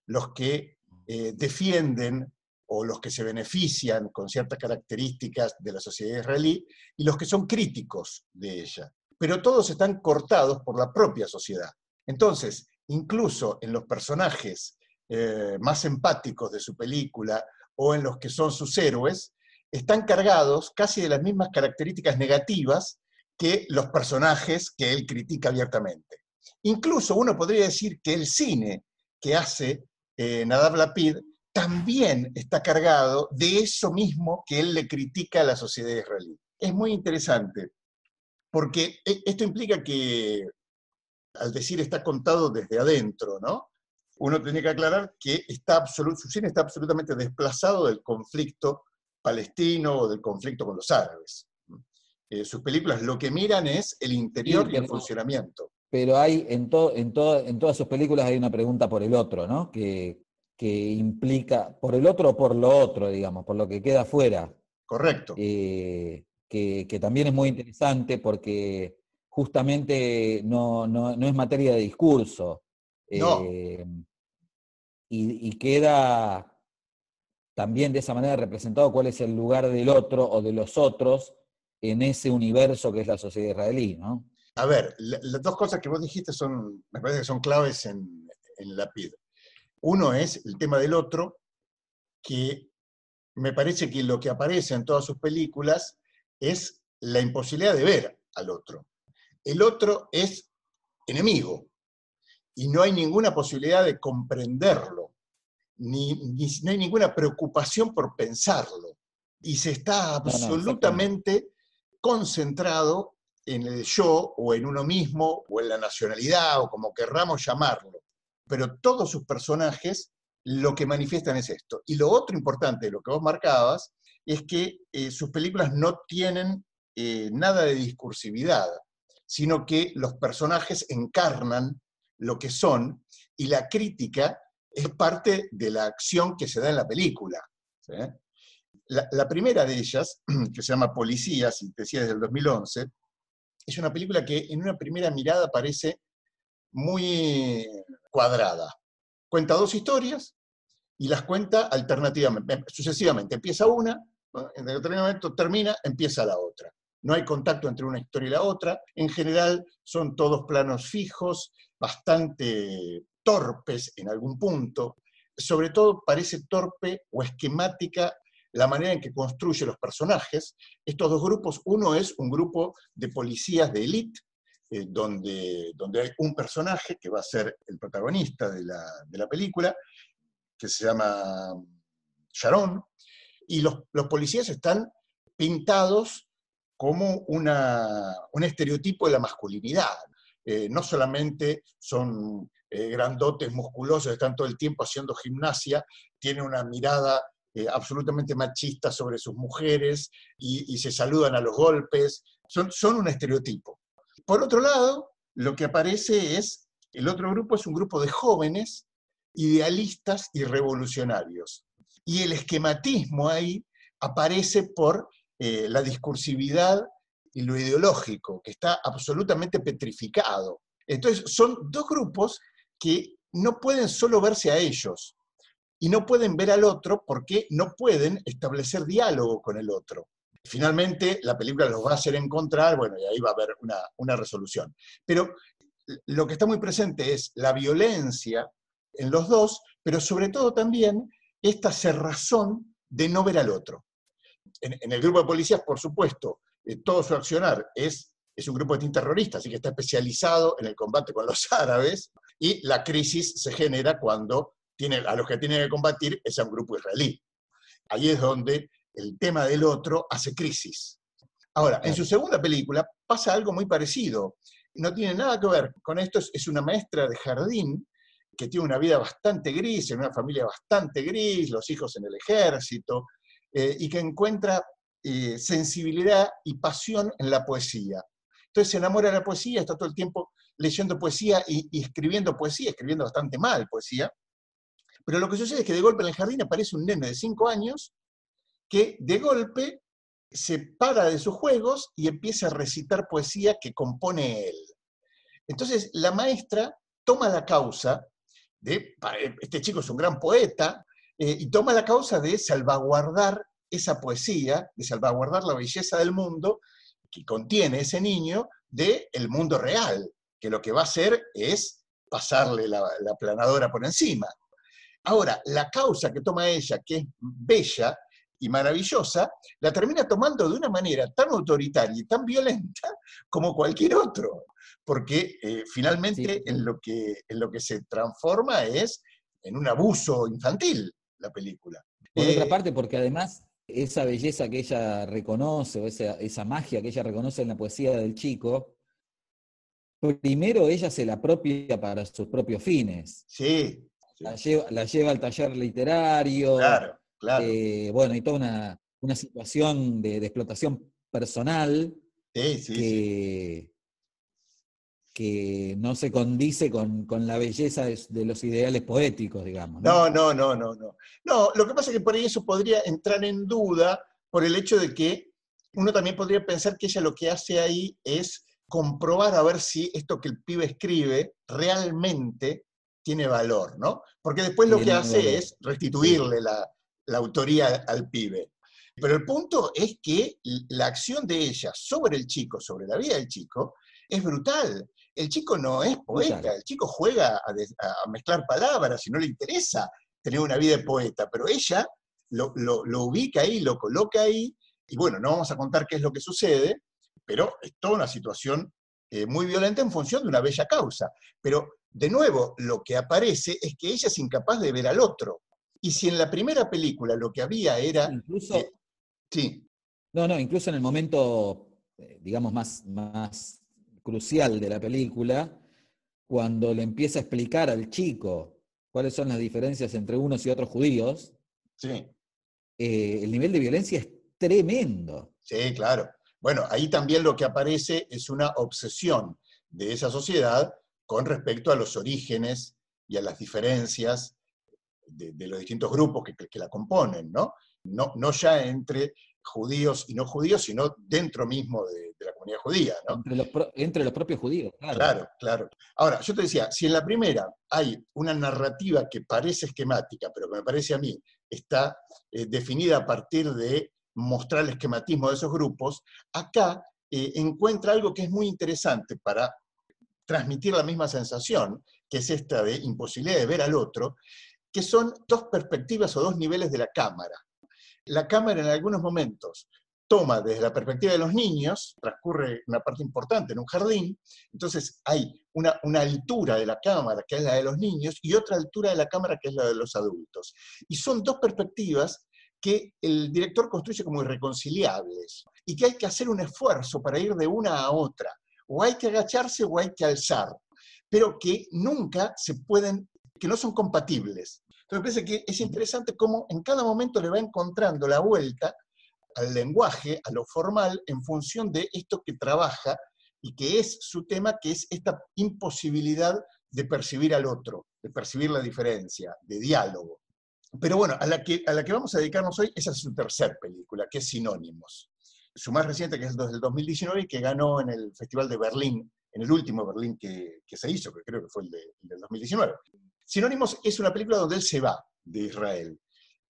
Los que eh, defienden o los que se benefician con ciertas características de la sociedad israelí y los que son críticos de ella. Pero todos están cortados por la propia sociedad. Entonces, incluso en los personajes eh, más empáticos de su película o en los que son sus héroes, están cargados casi de las mismas características negativas que los personajes que él critica abiertamente. Incluso uno podría decir que el cine que hace eh, Nadav Lapid también está cargado de eso mismo que él le critica a la sociedad israelí. Es muy interesante, porque e- esto implica que, al decir está contado desde adentro, ¿no? Uno tiene que aclarar que está su cine está absolutamente desplazado del conflicto palestino o del conflicto con los árabes. Eh, sus películas lo que miran es el interior Sí, y el funcionamiento. Pero hay, en, to- en, to- en todas sus películas hay una pregunta por el otro, ¿no? Que, que implica, por el otro o por lo otro, digamos, por lo que queda afuera. Correcto. Eh, que, que también es muy interesante porque justamente no, no- no es materia de discurso. No. Eh, y, y queda también de esa manera representado cuál es el lugar del otro o de los otros en ese universo que es la sociedad israelí, ¿no? A ver, la- las dos cosas que vos dijiste son, me parece que son claves en, en la PID. Uno es el tema del otro, que me parece que lo que aparece en todas sus películas es la imposibilidad de ver al otro. El otro es enemigo. Y no hay ninguna posibilidad de comprenderlo, ni, ni- no hay ninguna preocupación por pensarlo. Y se está absolutamente concentrado en el yo o en uno mismo o en la nacionalidad o como querramos llamarlo. Pero todos sus personajes lo que manifiestan es esto. Y lo otro importante de lo que vos marcabas es que eh, sus películas no tienen eh, nada de discursividad, sino que los personajes encarnan lo que son y la crítica es parte de la acción que se da en la película. La, primera de ellas, que se llama Policías, y te decía desde el 2011, es una película que en una primera mirada parece muy cuadrada. Cuenta dos historias y las cuenta alternativamente, sucesivamente. Empieza una, en determinado momento termina, empieza la otra. No hay contacto entre una historia y la otra. En general son todos planos fijos, bastante torpes en algún punto. Sobre todo parece torpe o esquemática la manera en que construye los personajes. Estos dos grupos, uno es un grupo de policías de élite, eh, donde, donde hay un personaje que va a ser el protagonista de la, de la película, que se llama Sharon, y los, los policías están pintados como una, un estereotipo de la masculinidad. Eh, no solamente son eh, grandotes, musculosos, están todo el tiempo haciendo gimnasia, tienen una mirada eh, absolutamente machista sobre sus mujeres y, se saludan a los golpes, son, un estereotipo. Por otro lado, lo que aparece es, el otro grupo es un grupo de jóvenes idealistas y revolucionarios. Y el esquematismo ahí aparece por la discursividad y lo ideológico, que está absolutamente petrificado. Entonces, son dos grupos que no pueden solo verse a ellos y no pueden ver al otro porque no pueden establecer diálogo con el otro. Finalmente, la película los va a hacer encontrar, bueno, y ahí va a haber una, una resolución. Pero lo que está muy presente es la violencia en los dos, pero sobre todo también esta cerrazón de no ver al otro. En, en el grupo de policías, por supuesto, eh, todo su accionar es, es un grupo de terrorista, así que está especializado en el combate con los árabes, y la crisis se genera cuando tiene, a los que tienen que combatir es a un grupo israelí. Ahí es donde el tema del otro hace crisis. Ahora, en su segunda película pasa algo muy parecido. No tiene nada que ver con esto, es, es una maestra de jardín que tiene una vida bastante gris, en una familia bastante gris, los hijos en el ejército, eh, y que encuentra eh, sensibilidad y pasión en la poesía. Entonces se enamora de la poesía, está todo el tiempo leyendo poesía y, escribiendo poesía, escribiendo bastante mal poesía. Pero lo que sucede es que de golpe en el jardín aparece un nene de cinco años que de golpe se para de sus juegos y empieza a recitar poesía que compone él. Entonces la maestra toma la causa de, este chico es un gran poeta, eh, y toma la causa de salvaguardar esa poesía, de salvaguardar la belleza del mundo que contiene ese niño del el mundo real, que lo que va a hacer es pasarle la, la planadora por encima. Ahora, la causa que toma ella, que es bella y maravillosa, la termina tomando de una manera tan autoritaria y tan violenta como cualquier otro, porque eh, finalmente sí. en, lo que, en lo que se transforma es en un abuso infantil la película. Por eh, otra parte, porque además esa belleza que ella reconoce, o esa, esa magia que ella reconoce en la poesía del chico, primero ella se la apropia para sus propios fines. Sí. sí. La, lleva, la, lleva, al taller literario. Claro, claro. Eh, bueno, y toda una, una situación de, de, explotación personal sí, sí, que, que, no se condice con, con la belleza de, de, los ideales poéticos, digamos. ¿no? no, no, no, no. No, lo que pasa es que por ahí eso podría entrar en duda por el hecho de que uno también podría pensar que ella lo que hace ahí es comprobar a ver si esto que el pibe escribe realmente tiene valor, ¿no? Porque después lo que hace es restituirle la, la, autoría al pibe. Pero el punto es que la acción de ella sobre el chico, sobre la vida del chico, es brutal. El chico no es poeta, el chico juega a, a, mezclar palabras y no le interesa tener una vida de poeta, pero ella lo, lo, lo ubica ahí, lo coloca ahí, y bueno, no vamos a contar qué es lo que sucede, pero es toda una situación eh, muy violenta en función de una bella causa. Pero, de nuevo, lo que aparece es que ella es incapaz de ver al otro. Y si en la primera película lo que había era... Incluso, sí. No, no, incluso en el momento, eh, digamos, más, más crucial de la película, cuando le empieza a explicar al chico cuáles son las diferencias entre unos y otros judíos, sí. Eh, el nivel de violencia es tremendo. Sí, claro. Bueno, ahí también lo que aparece es una obsesión de esa sociedad con respecto a los orígenes y a las diferencias de, los distintos grupos que, que, la componen, ¿no? ¿no? No ya entre judíos y no judíos, sino dentro mismo de, la comunidad judía, ¿no? Entre los, entre los, propios judíos, claro. Claro, claro. Ahora, yo te decía, si en la primera hay una narrativa que parece esquemática, pero que me parece a mí está eh, definida a partir de mostrar el esquematismo de esos grupos, acá eh, encuentra algo que es muy interesante para transmitir la misma sensación, que es esta de imposibilidad de ver al otro, que son dos perspectivas o dos niveles de la cámara. La cámara en algunos momentos toma desde la perspectiva de los niños, transcurre una parte importante en un jardín, entonces hay una, altura de la cámara que es la de los niños y otra altura de la cámara que es la de los adultos. Y son dos perspectivas que el director construye como irreconciliables y que hay que hacer un esfuerzo para ir de una a otra. O hay que agacharse o hay que alzar, pero que nunca se pueden, que no son compatibles. Entonces me parece que es interesante cómo en cada momento le va encontrando la vuelta al lenguaje, a lo formal, en función de esto que trabaja y que es su tema, que es esta imposibilidad de percibir al otro, de percibir la diferencia, de diálogo. Pero bueno, a la, que, a la que vamos a dedicarnos hoy, esa es su tercer película, que es Sinónimos. Su más reciente, que es del 2019 y que ganó en el Festival de Berlín, en el último Berlín que, que se hizo, que creo que fue el, de, el del 2019. Sinónimos es una película donde él se va de Israel.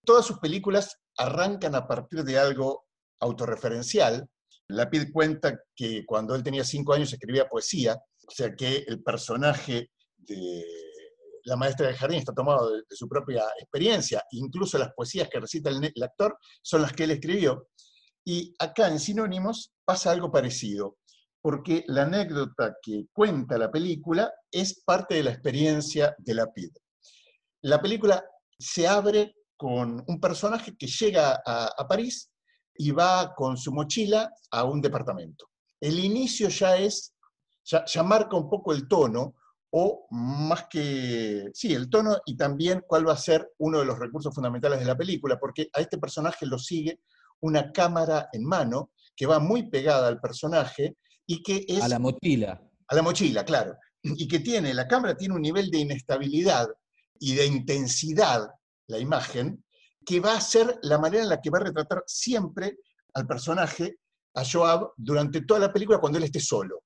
Todas sus películas arrancan a partir de algo autorreferencial. Lapid cuenta que cuando él tenía cinco años escribía poesía, o sea que el personaje de la maestra de jardín está tomado de, su propia experiencia, incluso las poesías que recita el, el, actor son las que él escribió. Y acá en Sinónimos pasa algo parecido, porque la anécdota que cuenta la película es parte de la experiencia de Lapid. La película se abre con un personaje que llega a, París y va con su mochila a un departamento. El inicio ya es, ya, marca un poco el tono, o más que, sí, el tono y también cuál va a ser uno de los recursos fundamentales de la película, porque a este personaje lo sigue una cámara en mano que va muy pegada al personaje y que es... A la mochila. A la mochila, claro. Y que tiene, la cámara tiene un nivel de inestabilidad y de intensidad la imagen, que va a ser la manera en la que va a retratar siempre al personaje, a Joab, durante toda la película cuando él esté solo,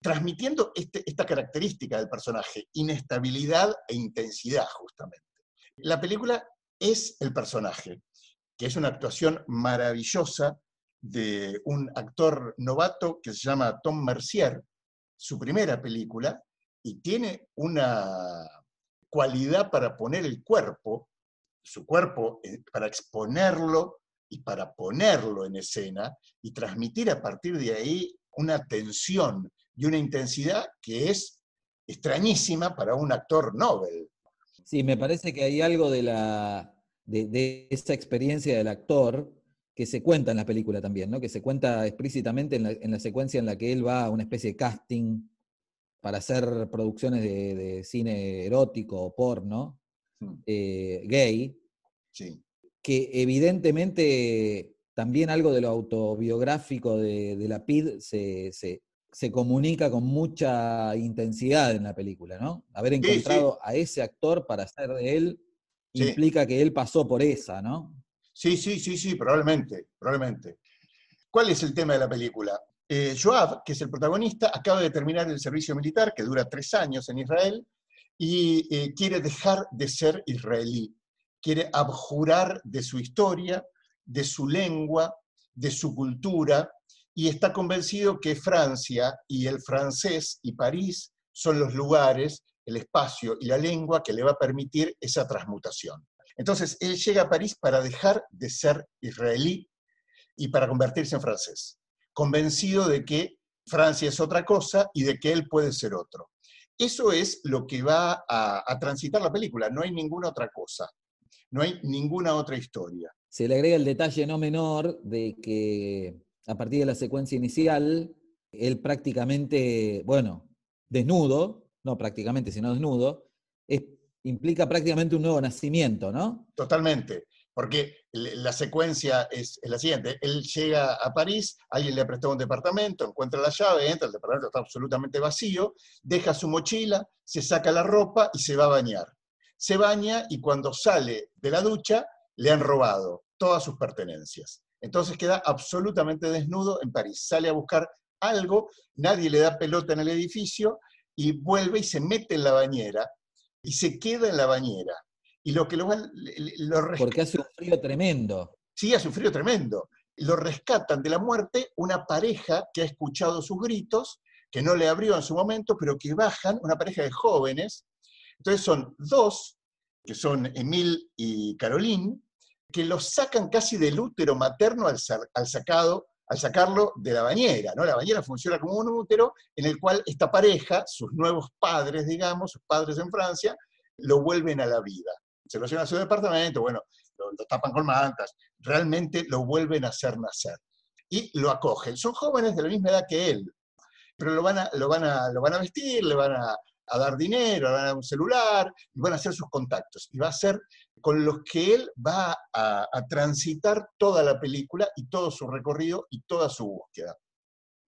transmitiendo este, esta característica del personaje, inestabilidad e intensidad justamente. La película es el personaje, que es una actuación maravillosa de un actor novato que se llama Tom Mercier, su primera película, y tiene una cualidad para poner el cuerpo su cuerpo eh, para exponerlo y para ponerlo en escena y transmitir a partir de ahí una tensión y una intensidad que es extrañísima para un actor Nobel. Sí, me parece que hay algo de, la, de, esa experiencia del actor que se cuenta en la película también, ¿no? que se cuenta explícitamente en la, secuencia en la que él va a una especie de casting para hacer producciones de cine erótico o porno, Mm. Eh, gay, que evidentemente también algo de lo autobiográfico de, la PID se, comunica con mucha intensidad en la película, ¿no? Haber encontrado a ese actor para hacer de él implica que él pasó por esa, ¿no? Sí, sí, sí, sí, probablemente, probablemente. ¿Cuál es el tema de la película? Eh, Joab, que es el protagonista, acaba de terminar el servicio militar, que dura tres años en Israel, y eh, quiere dejar de ser israelí, quiere abjurar de su historia, de su lengua, de su cultura, y está convencido que Francia y el francés y París son los lugares, el espacio y la lengua que le va a permitir esa transmutación. Entonces, él llega a París para dejar de ser israelí y para convertirse en francés, convencido de que Francia es otra cosa y de que él puede ser otro. Eso es lo que va a, transitar la película, no hay ninguna otra cosa, no hay ninguna otra historia. Se le agrega el detalle no menor de que a partir de la secuencia inicial, él prácticamente, bueno, desnudo, no prácticamente, sino desnudo, es, implica prácticamente un nuevo nacimiento, ¿no? Totalmente, porque la secuencia es, la siguiente. Él llega a París, alguien le ha prestado un departamento, encuentra la llave, entra, el departamento está absolutamente vacío, deja su mochila, se saca la ropa y se va a bañar. Se baña y cuando sale de la ducha le han robado todas sus pertenencias. Entonces queda absolutamente desnudo en París. Sale a buscar algo, nadie le da pelota en el edificio y vuelve y se mete en la bañera y se queda en la bañera. Y lo que lo, lo Porque hace un frío tremendo. Sí, hace un frío tremendo. Lo rescatan de la muerte una pareja que ha escuchado sus gritos, que no le abrió en su momento, pero que bajan, una pareja de jóvenes. Entonces son dos, que son Emil y Caroline, que los sacan casi del útero materno al, al, sacado, al sacarlo de la bañera. ¿no? La bañera funciona como un útero en el cual esta pareja, sus nuevos padres, digamos, sus padres en Francia, lo vuelven a la vida. Se lo llevan a su departamento, bueno, lo, tapan con mantas, realmente lo vuelven a hacer nacer. Y lo acogen. Son jóvenes de la misma edad que él, pero lo van a, lo van a, lo van a vestir, le van a, a dar dinero, le van a dar un celular, y van a hacer sus contactos. Y va a ser con los que él va a, transitar toda la película y todo su recorrido y toda su búsqueda.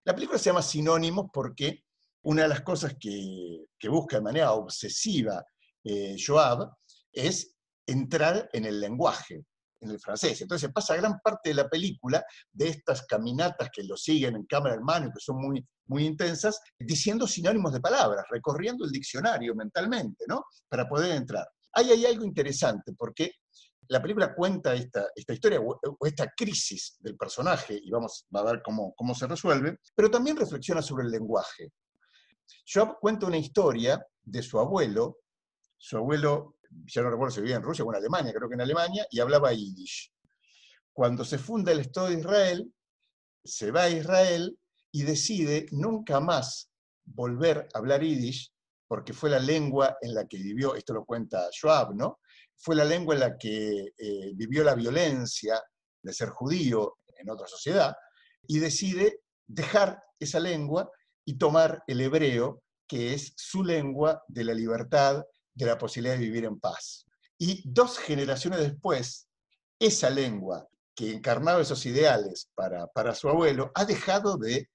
La película se llama Sinónimos porque una de las cosas que, busca de manera obsesiva eh, Joab es entrar en el lenguaje, en el francés. Entonces pasa gran parte de la película de estas caminatas que lo siguen en cámara en mano que son muy, muy intensas, diciendo sinónimos de palabras, recorriendo el diccionario mentalmente, ¿no? Para poder entrar. Ahí hay algo interesante, porque la película cuenta esta, historia o, esta crisis del personaje, y vamos a ver cómo, se resuelve, pero también reflexiona sobre el lenguaje. Joab cuenta una historia de su abuelo, su abuelo, ya no recuerdo si vivía en Rusia o en Alemania, creo que en Alemania, y hablaba yiddish. Cuando se funda el Estado de Israel, se va a Israel y decide nunca más volver a hablar yiddish, porque fue la lengua en la que vivió, esto lo cuenta Joab, ¿no? Fue la lengua en la que eh, vivió la violencia de ser judío en otra sociedad, y decide dejar esa lengua y tomar el hebreo, que es su lengua de la libertad, de la posibilidad de vivir en paz. Y dos generaciones después, esa lengua que encarnaba esos ideales para, para su abuelo, ha dejado de,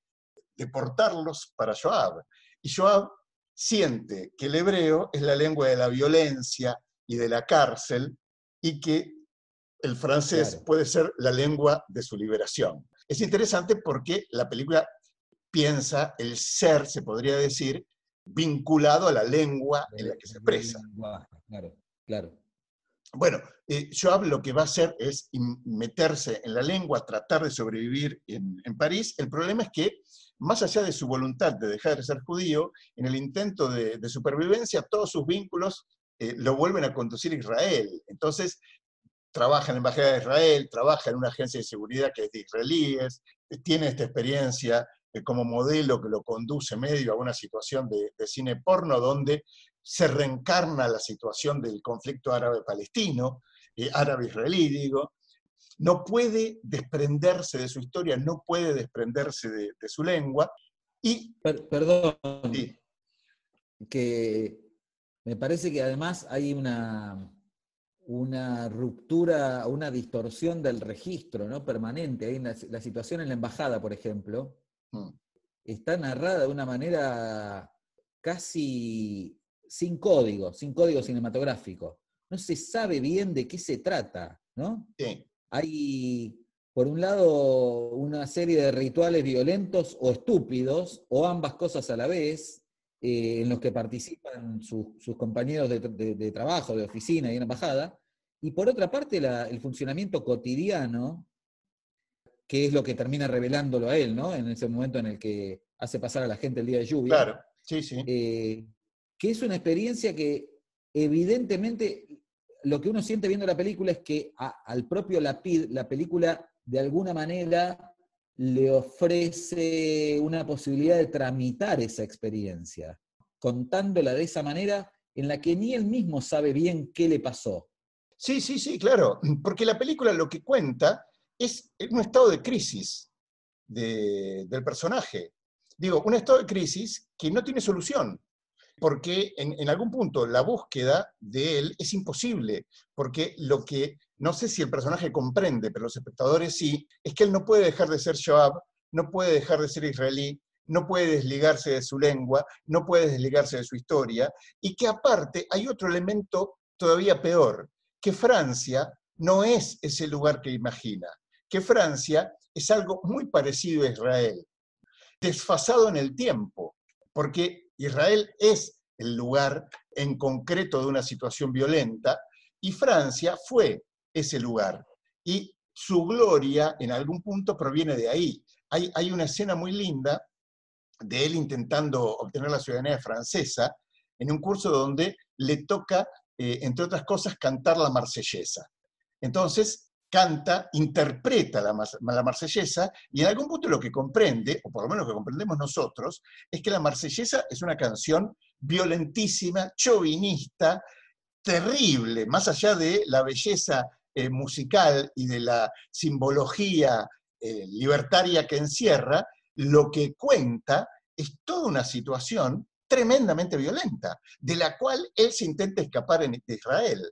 de portarlos para Joab. Y Joab siente que el hebreo es la lengua de la violencia y de la cárcel y que el francés claro. puede ser la lengua de su liberación. Es interesante porque la película piensa el ser, se podría decir, vinculado a la lengua en la que se expresa. Claro, claro. Bueno, eh, Joab lo que va a hacer es meterse en la lengua, tratar de sobrevivir en, en, París. El problema es que, más allá de su voluntad de dejar de ser judío, en el intento de, supervivencia, todos sus vínculos eh, lo vuelven a conducir a Israel. Entonces, trabaja en la Embajada de Israel, trabaja en una agencia de seguridad que es de israelíes, tiene esta experiencia eh, como modelo que lo conduce medio a una situación de, cine porno donde se reencarna la situación del conflicto árabe-palestino, eh, árabe-israelí, no puede desprenderse de su historia, no puede desprenderse de, de su lengua. Y, per perdón, sí. que me parece que además hay una, una ruptura, una distorsión del registro ¿no? permanente. Hay una, la situación en la embajada, por ejemplo, mm. está narrada de una manera casi sin código, sin código cinematográfico. No se sabe bien de qué se trata, ¿no? Sí. Hay, por un lado, una serie de rituales violentos o estúpidos, o ambas cosas a la vez, eh, en los que participan su, sus compañeros de, de, de, trabajo, de oficina y en embajada, y por otra parte la, el funcionamiento cotidiano, que es lo que termina revelándolo a él, ¿no? En ese momento en el que hace pasar a la gente el día de lluvia. Claro, sí, sí. Eh, que es una experiencia que evidentemente lo que uno siente viendo la película es que al propio Lapid, la película de alguna manera le ofrece una posibilidad de tramitar esa experiencia, contándola de esa manera en la que ni él mismo sabe bien qué le pasó. Sí, sí, sí, claro, porque la película lo que cuenta es un estado de crisis del personaje. Digo, un estado de crisis que no tiene solución, porque en, algún punto la búsqueda de él es imposible, porque lo que, no sé si el personaje comprende, pero los espectadores sí, es que él no puede dejar de ser Joab, no puede dejar de ser israelí, no puede desligarse de su lengua, no puede desligarse de su historia, y que aparte hay otro elemento todavía peor, que Francia no es ese lugar que imagina, que Francia es algo muy parecido a Israel, desfasado en el tiempo, porque Israel es el lugar en concreto de una situación violenta y Francia fue ese lugar. Y su gloria en algún punto proviene de ahí. Hay, una escena muy linda de él intentando obtener la ciudadanía francesa en un curso donde le toca, eh, entre otras cosas, cantar la marsellesa. Entonces, canta, interpreta la, la, marsellesa y en algún punto lo que comprende, o por lo menos lo que comprendemos nosotros, es que la marsellesa es una canción violentísima, chauvinista, terrible, más allá de la belleza eh, musical y de la simbología eh, libertaria que encierra, lo que cuenta es toda una situación tremendamente violenta, de la cual él se intenta escapar en Israel.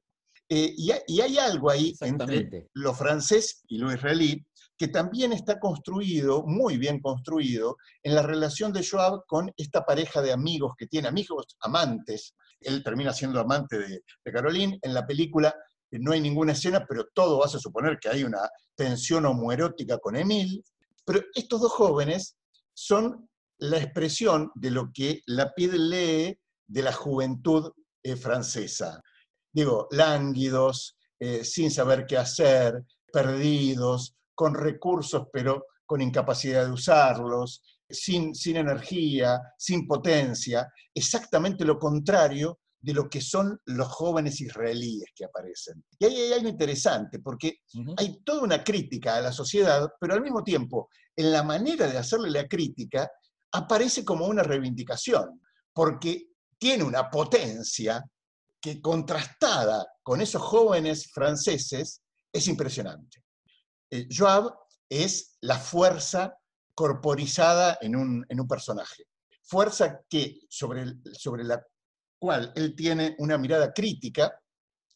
Eh, y, hay algo ahí entre lo francés y lo israelí que también está construido, muy bien construido, en la relación de Joab con esta pareja de amigos que tiene, amigos amantes. Él termina siendo amante de, de Caroline. En la película eh, no hay ninguna escena, pero todo hace suponer que hay una tensión homoerótica con Emile. Pero estos dos jóvenes son la expresión de lo que la piel lee de la juventud eh, francesa digo, lánguidos, eh, sin saber qué hacer, perdidos, con recursos pero con incapacidad de usarlos, sin, sin energía, sin potencia, exactamente lo contrario de lo que son los jóvenes israelíes que aparecen. Y ahí hay algo interesante, porque hay toda una crítica a la sociedad, pero al mismo tiempo, en la manera de hacerle la crítica, aparece como una reivindicación, porque tiene una potencia que contrastada con esos jóvenes franceses es impresionante. Eh, Joab es la fuerza corporizada en un, personaje. Fuerza que, sobre, sobre la cual él tiene una mirada crítica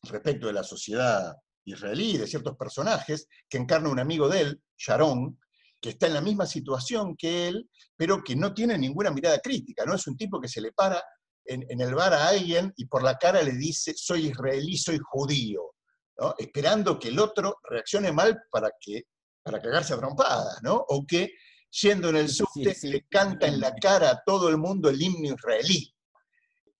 respecto de la sociedad israelí, de ciertos personajes, que encarna un amigo de él, Sharon, que está en la misma situación que él, pero que no tiene ninguna mirada crítica, no es un tipo que se le para en, el bar a alguien y por la cara le dice, soy israelí, soy judío, esperando que el otro reaccione mal para, que, para cagarse a trompadas, ¿no? o que yendo en el subte le canta en la cara a todo el mundo el himno israelí.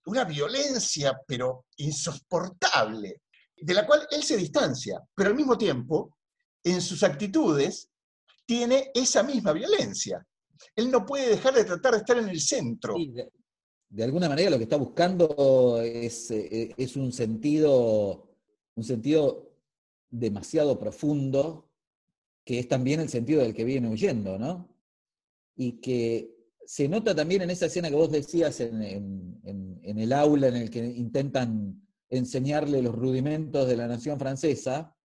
Una violencia, pero insoportable, de la cual él se distancia, pero al mismo tiempo, en sus actitudes, tiene esa misma violencia. Él no puede dejar de tratar de estar en el centro de alguna manera lo que está buscando es, eh, es un, sentido, un sentido demasiado profundo, que es también el sentido del que viene huyendo, ¿no? Y que se nota también en esa escena que vos decías en, el aula en el que intentan enseñarle los rudimentos de la nación francesa,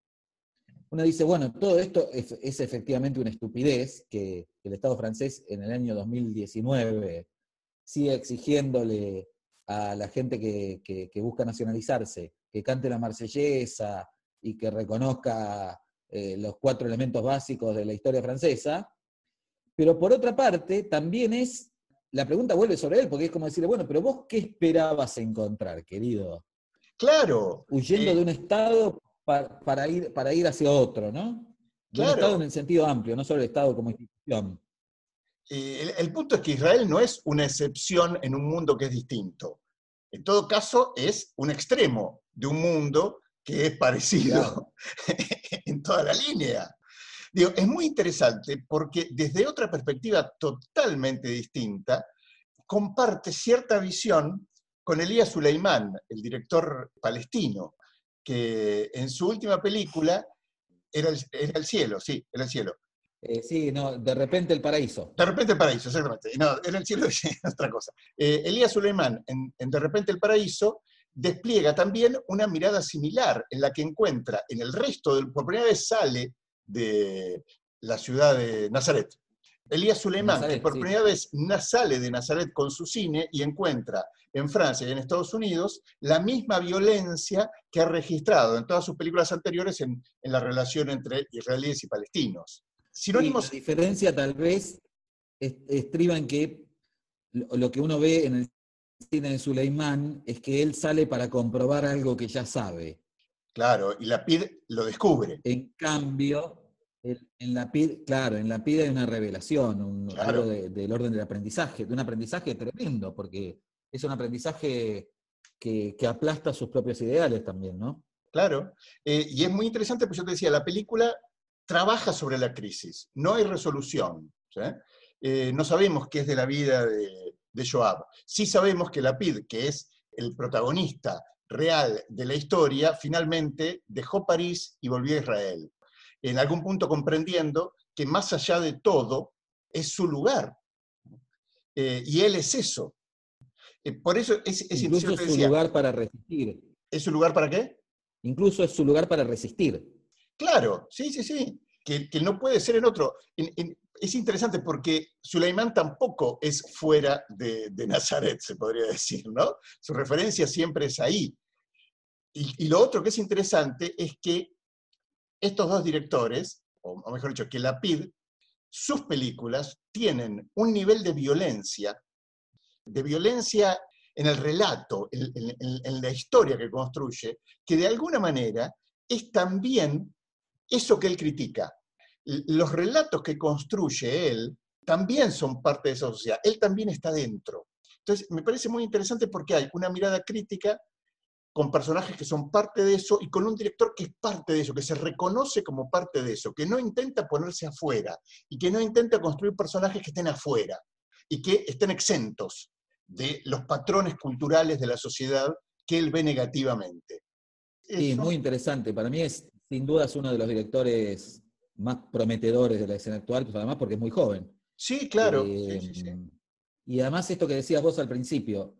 uno dice, bueno, todo esto es, es efectivamente una estupidez que el Estado francés en el año 2019 sigue exigiéndole a la gente que, busca nacionalizarse que cante la marsellesa y que reconozca eh, los cuatro elementos básicos de la historia francesa. Pero por otra parte, también es, la pregunta vuelve sobre él, porque es como decirle, bueno, pero vos qué esperabas encontrar, querido? Claro. Huyendo de un Estado para, ir, para ir hacia otro, ¿no? De un Estado en el sentido amplio, no solo el Estado como institución. Eh, el, punto es que Israel no es una excepción en un mundo que es distinto. En todo caso, es un extremo de un mundo que es parecido en toda la línea. Digo, es muy interesante porque desde otra perspectiva totalmente distinta, comparte cierta visión con Elías Suleimán, el director palestino, que en su última película era el, era el cielo, sí, era el cielo Eh, sí, no, de repente el paraíso. De repente el paraíso, exactamente. No, en el cielo es otra cosa. Eh, Elías Suleimán, en, en De repente el paraíso, despliega también una mirada similar en la que encuentra en el resto, del, por primera vez sale de la ciudad de Nazaret. Elías Suleimán, Nazaret, que por sí. primera vez sale de Nazaret con su cine y encuentra en Francia y en Estados Unidos la misma violencia que ha registrado en todas sus películas anteriores en, en la relación entre israelíes y palestinos. Sí, Sinónimos la diferencia tal vez es- estriba en que lo, que uno ve en el cine de Suleimán es que él sale para comprobar algo que ya sabe. Claro, y la PID lo descubre. En cambio, en la PID, claro, en la PID hay una revelación, un- Claro. algo de- del orden del aprendizaje, de un aprendizaje tremendo, porque es un aprendizaje que, que aplasta sus propios ideales también, ¿no? Claro, eh, y es muy interesante, pues yo te decía, la película trabaja sobre la crisis, no hay resolución. ¿sí? Eh, no sabemos qué es de la vida de, de Joab. Sí sabemos que Lapid, que es el protagonista real de la historia, finalmente dejó París y volvió a Israel. En algún punto comprendiendo que más allá de todo es su lugar. Eh, y él es eso. Eh, por eso es, es Incluso es su decía, lugar para resistir. ¿es su lugar para qué? Incluso es su lugar para resistir. Claro, sí, sí, sí, que, que no puede ser en otro. Es interesante porque Suleimán tampoco es fuera de, Nazaret, se podría decir, ¿no? Su referencia siempre es ahí. Y, lo otro que es interesante es que estos dos directores, o, mejor dicho, que Lapid, sus películas tienen un nivel de violencia, de violencia en el relato, en la historia que construye, que de alguna manera es también eso que él critica. Los relatos que construye él también son parte de esa sociedad. Él también está dentro. Entonces, me parece muy interesante porque hay una mirada crítica con personajes que son parte de eso y con un director que es parte de eso, que se reconoce como parte de eso, que no intenta ponerse afuera y que no intenta construir personajes que estén afuera y que estén exentos de los patrones culturales de la sociedad que él ve negativamente. Sí, Eso- muy interesante. Para mí es, sin duda, es uno de los directores más prometedores de la escena actual, pues además porque es muy joven. Sí, claro. Eh, sí, sí, sí. Y además esto que decías vos al principio,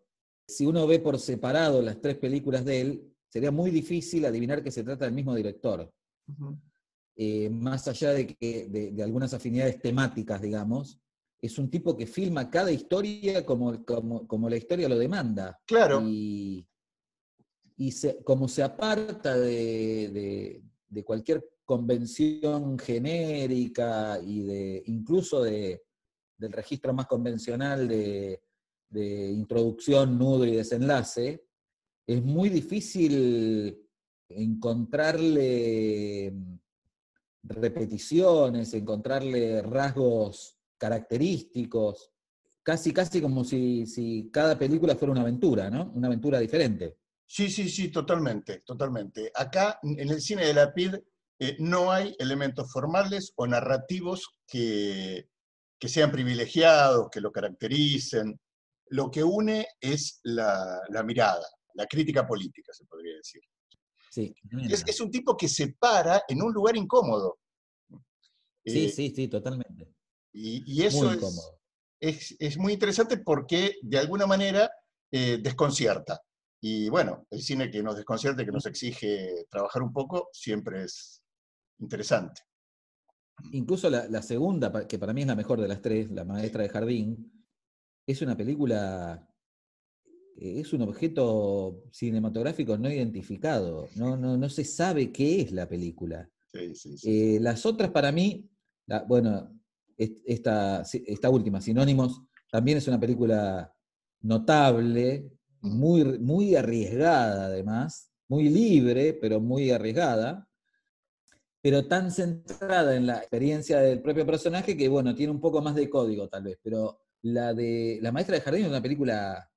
si uno ve por separado las tres películas de él, sería muy difícil adivinar que se trata del mismo director. Eh, más allá de, que, de, de algunas afinidades temáticas, digamos, es un tipo que filma cada historia como, como, como la historia lo demanda. Claro. Y, y se- como se aparta de, de- de cualquier convención genérica y de incluso de, del registro más convencional de, introducción, nudo y desenlace, es muy difícil encontrarle repeticiones, encontrarle rasgos característicos, casi, casi como si, si cada película fuera una aventura, ¿no? Una aventura diferente. Sí, sí, sí, totalmente, totalmente. Acá en el cine de la PID eh, no hay elementos formales o narrativos que, que sean privilegiados, que lo caractericen. Lo que une es la, la mirada, la crítica política, se podría decir. Sí, Es, es un tipo que se para en un lugar incómodo. sí, Eh, sí, sí, totalmente. Y, y eso Muy es, es muy interesante porque de alguna manera eh, desconcierta. Y bueno, el cine que nos desconcierta, que nos exige trabajar un poco, siempre es interesante. Incluso la, la segunda, que para mí es la mejor de las tres, La maestra de jardín, es una película, eh, es un objeto cinematográfico no identificado. No, no, no se sabe qué es la película. Sí, sí, sí. Eh, las otras para mí, la- bueno, est- esta, esta última, Sinónimos, también es una película notable, muy, muy arriesgada además, muy libre, pero muy arriesgada, pero tan centrada en la experiencia del propio personaje que, bueno, tiene un poco más de código tal vez, pero la de La Maestra de Jardín es una película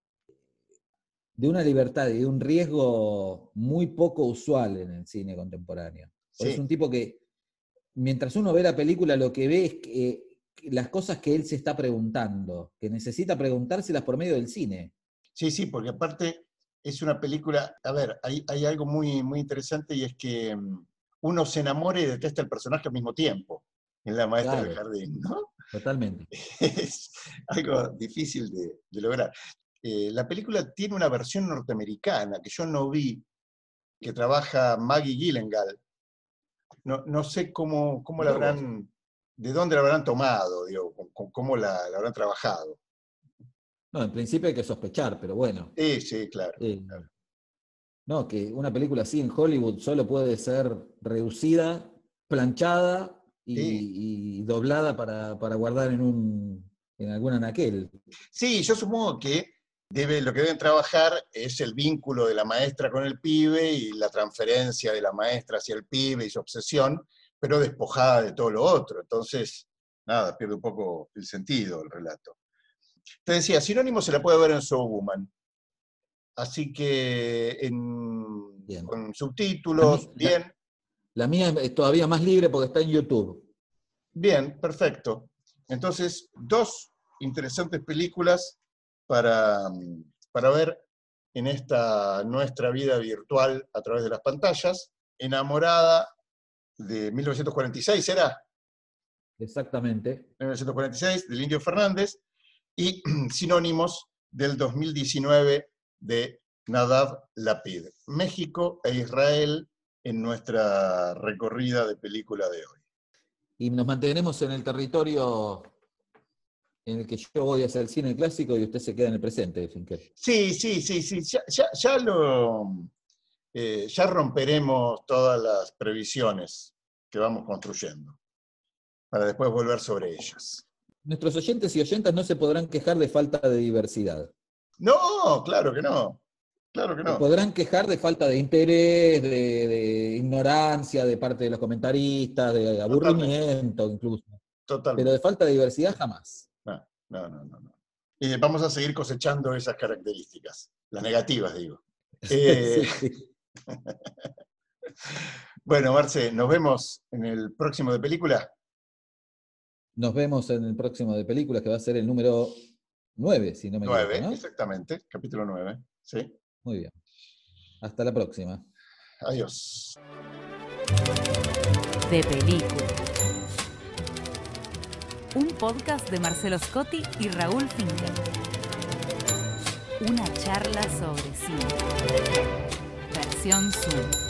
de una libertad y de un riesgo muy poco usual en el cine contemporáneo. Sí. Es un tipo que, mientras uno ve la película, lo que ve es que, las cosas que él se está preguntando, que necesita preguntárselas por medio del cine. Sí, sí, porque aparte es una película, a ver, hay, hay algo muy, muy interesante y es que mm, uno se enamora y detesta el personaje al mismo tiempo. en la maestra del jardín, ¿no? Totalmente. Es algo difícil de, de lograr. Eh, la película tiene una versión norteamericana que yo no vi, que trabaja Maggie Gyllenhaal. No, no sé cómo, cómo la habrán, de dónde la habrán tomado, digo, cómo la, la habrán trabajado. No, en principio hay que sospechar, pero bueno. Sí, sí, claro. eh, no, que una película así en Hollywood solo puede ser reducida, planchada y, Sí. y doblada para, para guardar en un en algún anaquel. Sí, yo supongo que debe, lo que deben trabajar es el vínculo de la maestra con el pibe y la transferencia de la maestra hacia el pibe y su obsesión, pero despojada de todo lo otro. Entonces, nada, pierde un poco el sentido el relato. Te decía, Sinónimo se la puede ver en So Woman. Así que en- Bien. con subtítulos, La bien, La mía es todavía más libre porque está en YouTube. bien, perfecto. Entonces, dos interesantes películas para, para ver en esta nuestra vida virtual a través de las pantallas. Enamorada de 1946, ¿era? Exactamente. 1946, del Indio Fernández, y Sinónimos del 2019 de Nadav Lapid. México e Israel en nuestra recorrida de película de hoy. Y nos mantenemos en el territorio en el que yo voy hacia el cine clásico y usted se queda en el presente, Finkel. Sí, sí, sí, sí, ya, ya- ya lo, eh, ya romperemos todas las previsiones que vamos construyendo para después volver sobre ellas. Nuestros oyentes y oyentas no se podrán quejar de falta de diversidad. No, claro que no, claro que Se no. podrán quejar de falta de interés, de, de ignorancia de parte de los comentaristas, de aburrimiento incluso. Totalmente. Pero de falta de diversidad jamás. No, no, no, no. vamos a seguir cosechando esas características, las negativas, digo. Eh, Sí, sí. Bueno, Marce, nos vemos en el próximo de película. Nos vemos en el próximo de películas, que va a ser el número 9, si no me equivoco. 9, ¿no? exactamente, capítulo 9. Sí. Muy bien. Hasta la próxima. Adiós. De película. Un podcast de Marcelo Scotti y Raúl Finkel. Una charla sobre cine. Versión Zoom.